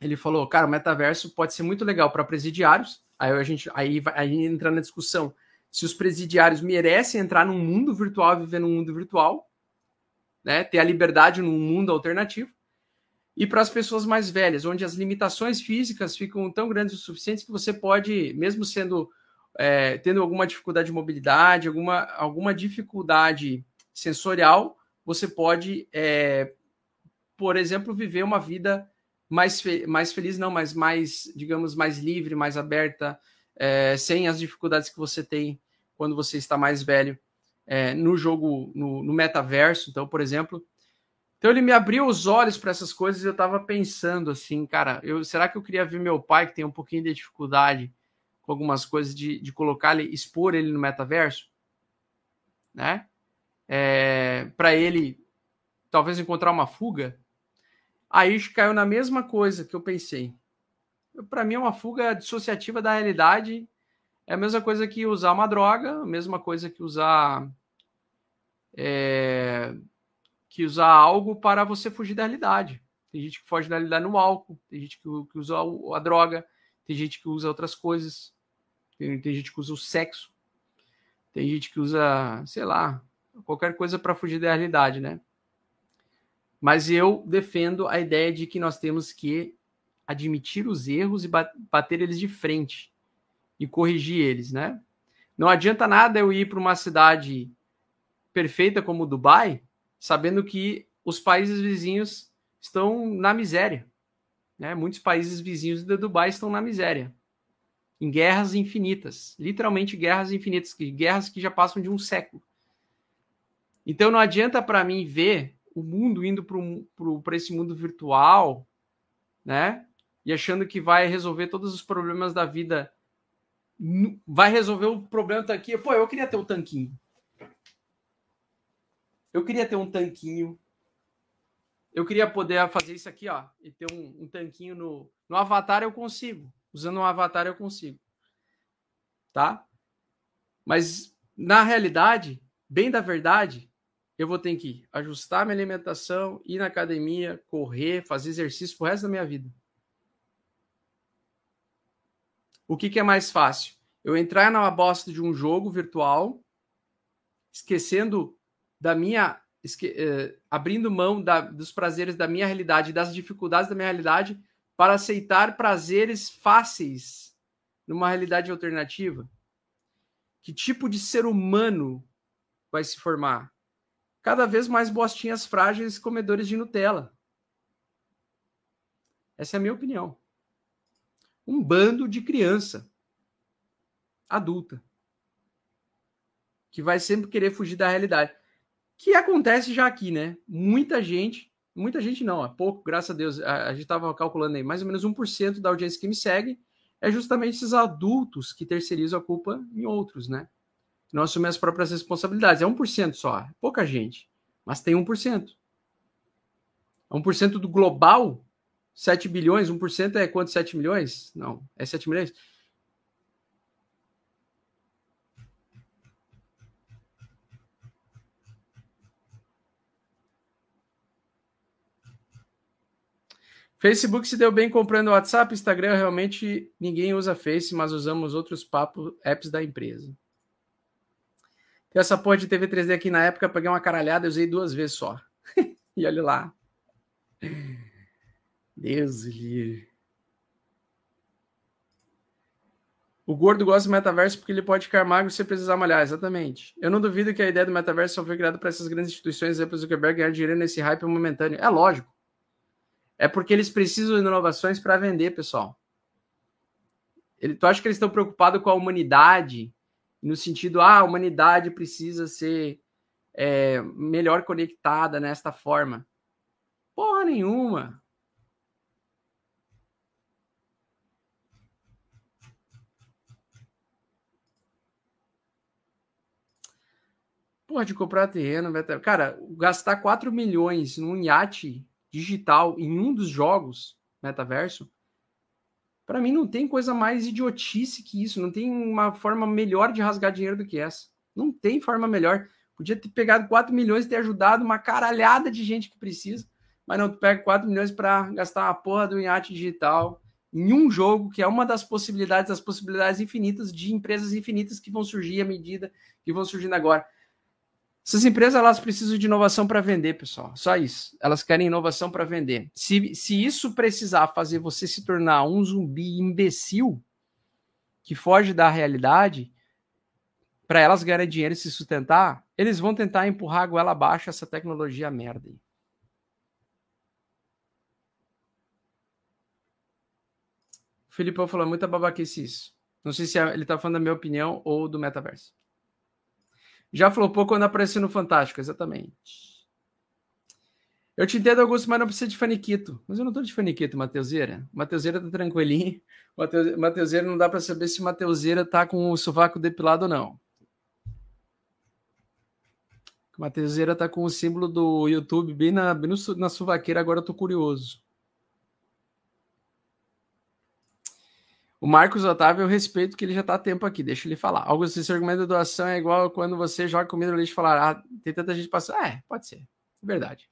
Ele falou, cara, o metaverso pode ser muito legal para presidiários, Aí a gente aí, aí entra na discussão se os presidiários merecem entrar num mundo virtual, viver num mundo virtual, né? Ter a liberdade num mundo alternativo. E para as pessoas mais velhas, onde as limitações físicas ficam tão grandes o suficiente que você pode, mesmo sendo é, tendo alguma dificuldade de mobilidade, alguma, alguma dificuldade sensorial, você pode, é, por exemplo, viver uma vida mais, fe mais feliz, não, mas mais, digamos, mais livre, mais aberta, é, sem as dificuldades que você tem quando você está mais velho é, no jogo, no, no, metaverso. Então, por exemplo. Então, ele me abriu os olhos para essas coisas e eu estava pensando assim, cara, eu, será que eu queria ver meu pai, que tem um pouquinho de dificuldade com algumas coisas, de, de colocar ele, expor ele no metaverso? Né? É, para ele talvez encontrar uma fuga. Aí caiu na mesma coisa que eu pensei para mim é uma fuga dissociativa da realidade. É a mesma coisa que usar uma droga, a mesma coisa que usar é, que usar algo para você fugir da realidade. Tem gente que foge da realidade no álcool, tem gente que, que usa a droga, tem gente que usa outras coisas, tem, tem gente que usa o sexo, tem gente que usa, sei lá, qualquer coisa para fugir da realidade, né? Mas eu defendo a ideia de que nós temos que admitir os erros e bater eles de frente e corrigir eles, né? Não adianta nada eu ir para uma cidade perfeita como Dubai, sabendo que os países vizinhos estão na miséria. Né? Muitos países vizinhos de Dubai estão na miséria, em guerras infinitas, literalmente guerras infinitas, guerras que já passam de um século. Então não adianta para mim ver o mundo indo para esse mundo virtual, né? E achando que vai resolver todos os problemas da vida. Vai resolver o problema tá aqui. Pô, eu queria ter um tanquinho. Eu queria ter um tanquinho. Eu queria poder fazer isso aqui, ó, e ter um, um tanquinho no, no Avatar eu consigo. Usando um Avatar eu consigo. Tá? Mas na realidade, bem da verdade, eu vou ter que ajustar minha alimentação, ir na academia, correr, fazer exercício pro resto da minha vida. O que, que é mais fácil? Eu entrar na bosta de um jogo virtual, esquecendo da minha. Esque, eh, abrindo mão da, dos prazeres da minha realidade, das dificuldades da minha realidade, para aceitar prazeres fáceis numa realidade alternativa? Que tipo de ser humano vai se formar? Cada vez mais bostinhas frágeis comedores de Nutella. Essa é a minha opinião um bando de criança adulta que vai sempre querer fugir da realidade. Que acontece já aqui, né? Muita gente, muita gente não, é pouco, graças a Deus, a, a gente estava calculando aí, mais ou menos 1% da audiência que me segue é justamente esses adultos que terceirizam a culpa em outros, né? Não assumem as próprias responsabilidades. É 1% só, é pouca gente, mas tem 1%. 1% do global 7 bilhões, 1% é quanto? 7 milhões? Não, é 7 milhões? Facebook se deu bem comprando WhatsApp, Instagram, realmente ninguém usa Face, mas usamos outros papos, apps da empresa. Tem essa porra de TV 3D aqui na época, peguei uma caralhada, usei duas vezes só. [LAUGHS] e olha lá. Deus livre. O gordo gosta do metaverso porque ele pode ficar magro sem precisar malhar, exatamente. Eu não duvido que a ideia do metaverso só foi criada para essas grandes instituições, exemplo, Zuckerberg, ganhar dinheiro nesse hype momentâneo. É lógico. É porque eles precisam de inovações para vender, pessoal. Ele, tu acha que eles estão preocupados com a humanidade, no sentido, ah, a humanidade precisa ser é, melhor conectada nesta forma? Porra nenhuma. Porra, de comprar terreno, cara, gastar 4 milhões num iate digital em um dos jogos metaverso, para mim não tem coisa mais idiotice que isso, não tem uma forma melhor de rasgar dinheiro do que essa. Não tem forma melhor. Podia ter pegado 4 milhões e ter ajudado uma caralhada de gente que precisa, mas não, tu pega 4 milhões para gastar uma porra do iate digital em um jogo, que é uma das possibilidades, das possibilidades infinitas de empresas infinitas que vão surgir à medida que vão surgindo agora. Essas empresas elas precisam de inovação para vender, pessoal. Só isso. Elas querem inovação para vender. Se, se isso precisar fazer você se tornar um zumbi imbecil que foge da realidade, para elas ganharem dinheiro e se sustentar, eles vão tentar empurrar a goela abaixo essa tecnologia merda. Aí. O Filipão falou muita babaquice isso. Não sei se é, ele está falando da minha opinião ou do metaverso. Já flopou quando apareceu no Fantástico, exatamente. Eu te entendo, Augusto, mas não precisa de faniquito. Mas eu não tô de faniquito, Mateuseira. Mateuseira tá tranquilinho. [LAUGHS] Mateuseira não dá para saber se Mateuseira tá com o sovaco depilado ou não. Mateuseira tá com o símbolo do YouTube bem na, bem no, na suvaqueira, agora eu tô curioso. O Marcos Otávio, eu respeito que ele já está há tempo aqui, deixa ele falar. Augusto, esse argumento da doação é igual quando você joga comida no lixo e falar, ah, tem tanta gente passando. É, pode ser. É verdade.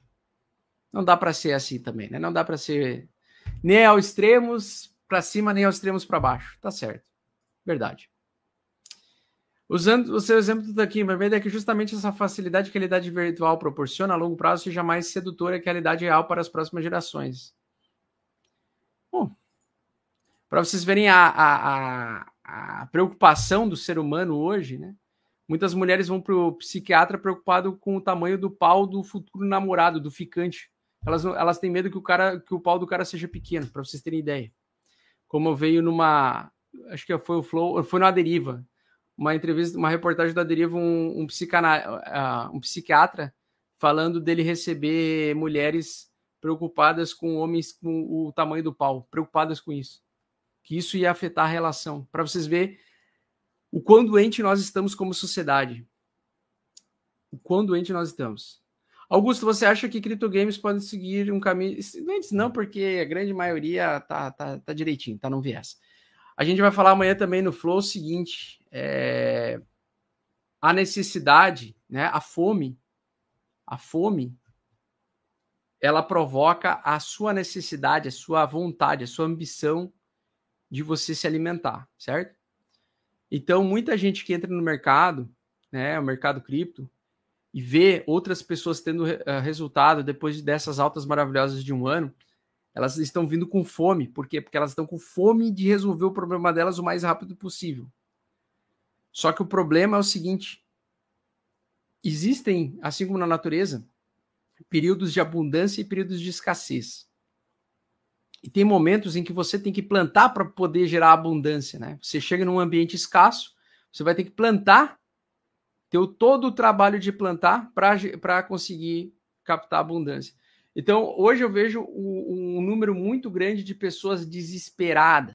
Não dá para ser assim também, né? Não dá para ser nem aos extremos para cima, nem aos extremos para baixo. Tá certo. Verdade. Usando o seu exemplo daqui, mas é que justamente essa facilidade que a realidade virtual proporciona a longo prazo seja mais sedutora que a realidade real para as próximas gerações. Bom, para vocês verem a, a, a, a, preocupação do ser humano hoje, né? Muitas mulheres vão para o psiquiatra preocupado com o tamanho do pau do futuro namorado, do ficante. Elas, elas têm medo que o cara, que o pau do cara seja pequeno, para vocês terem ideia. Como veio numa, acho que foi o Flow, foi na Deriva, uma entrevista, uma reportagem da Deriva, um, um, uh, um psiquiatra falando dele receber mulheres preocupadas com homens com o tamanho do pau, preocupadas com isso que isso ia afetar a relação, para vocês verem o quão doente nós estamos como sociedade. O quão doente nós estamos. Augusto, você acha que criptogames podem seguir um caminho. Não, porque a grande maioria tá, tá, tá direitinho, tá no viés. A gente vai falar amanhã também no Flow o seguinte: é... a necessidade, né, a fome, a fome, ela provoca a sua necessidade, a sua vontade, a sua ambição de você se alimentar, certo? Então, muita gente que entra no mercado, né, o mercado cripto, e vê outras pessoas tendo uh, resultado depois dessas altas maravilhosas de um ano, elas estão vindo com fome. Por quê? Porque elas estão com fome de resolver o problema delas o mais rápido possível. Só que o problema é o seguinte: existem, assim como na natureza, períodos de abundância e períodos de escassez. E tem momentos em que você tem que plantar para poder gerar abundância, né? Você chega num ambiente escasso, você vai ter que plantar, ter todo o trabalho de plantar para conseguir captar abundância. Então, hoje eu vejo um, um número muito grande de pessoas desesperadas,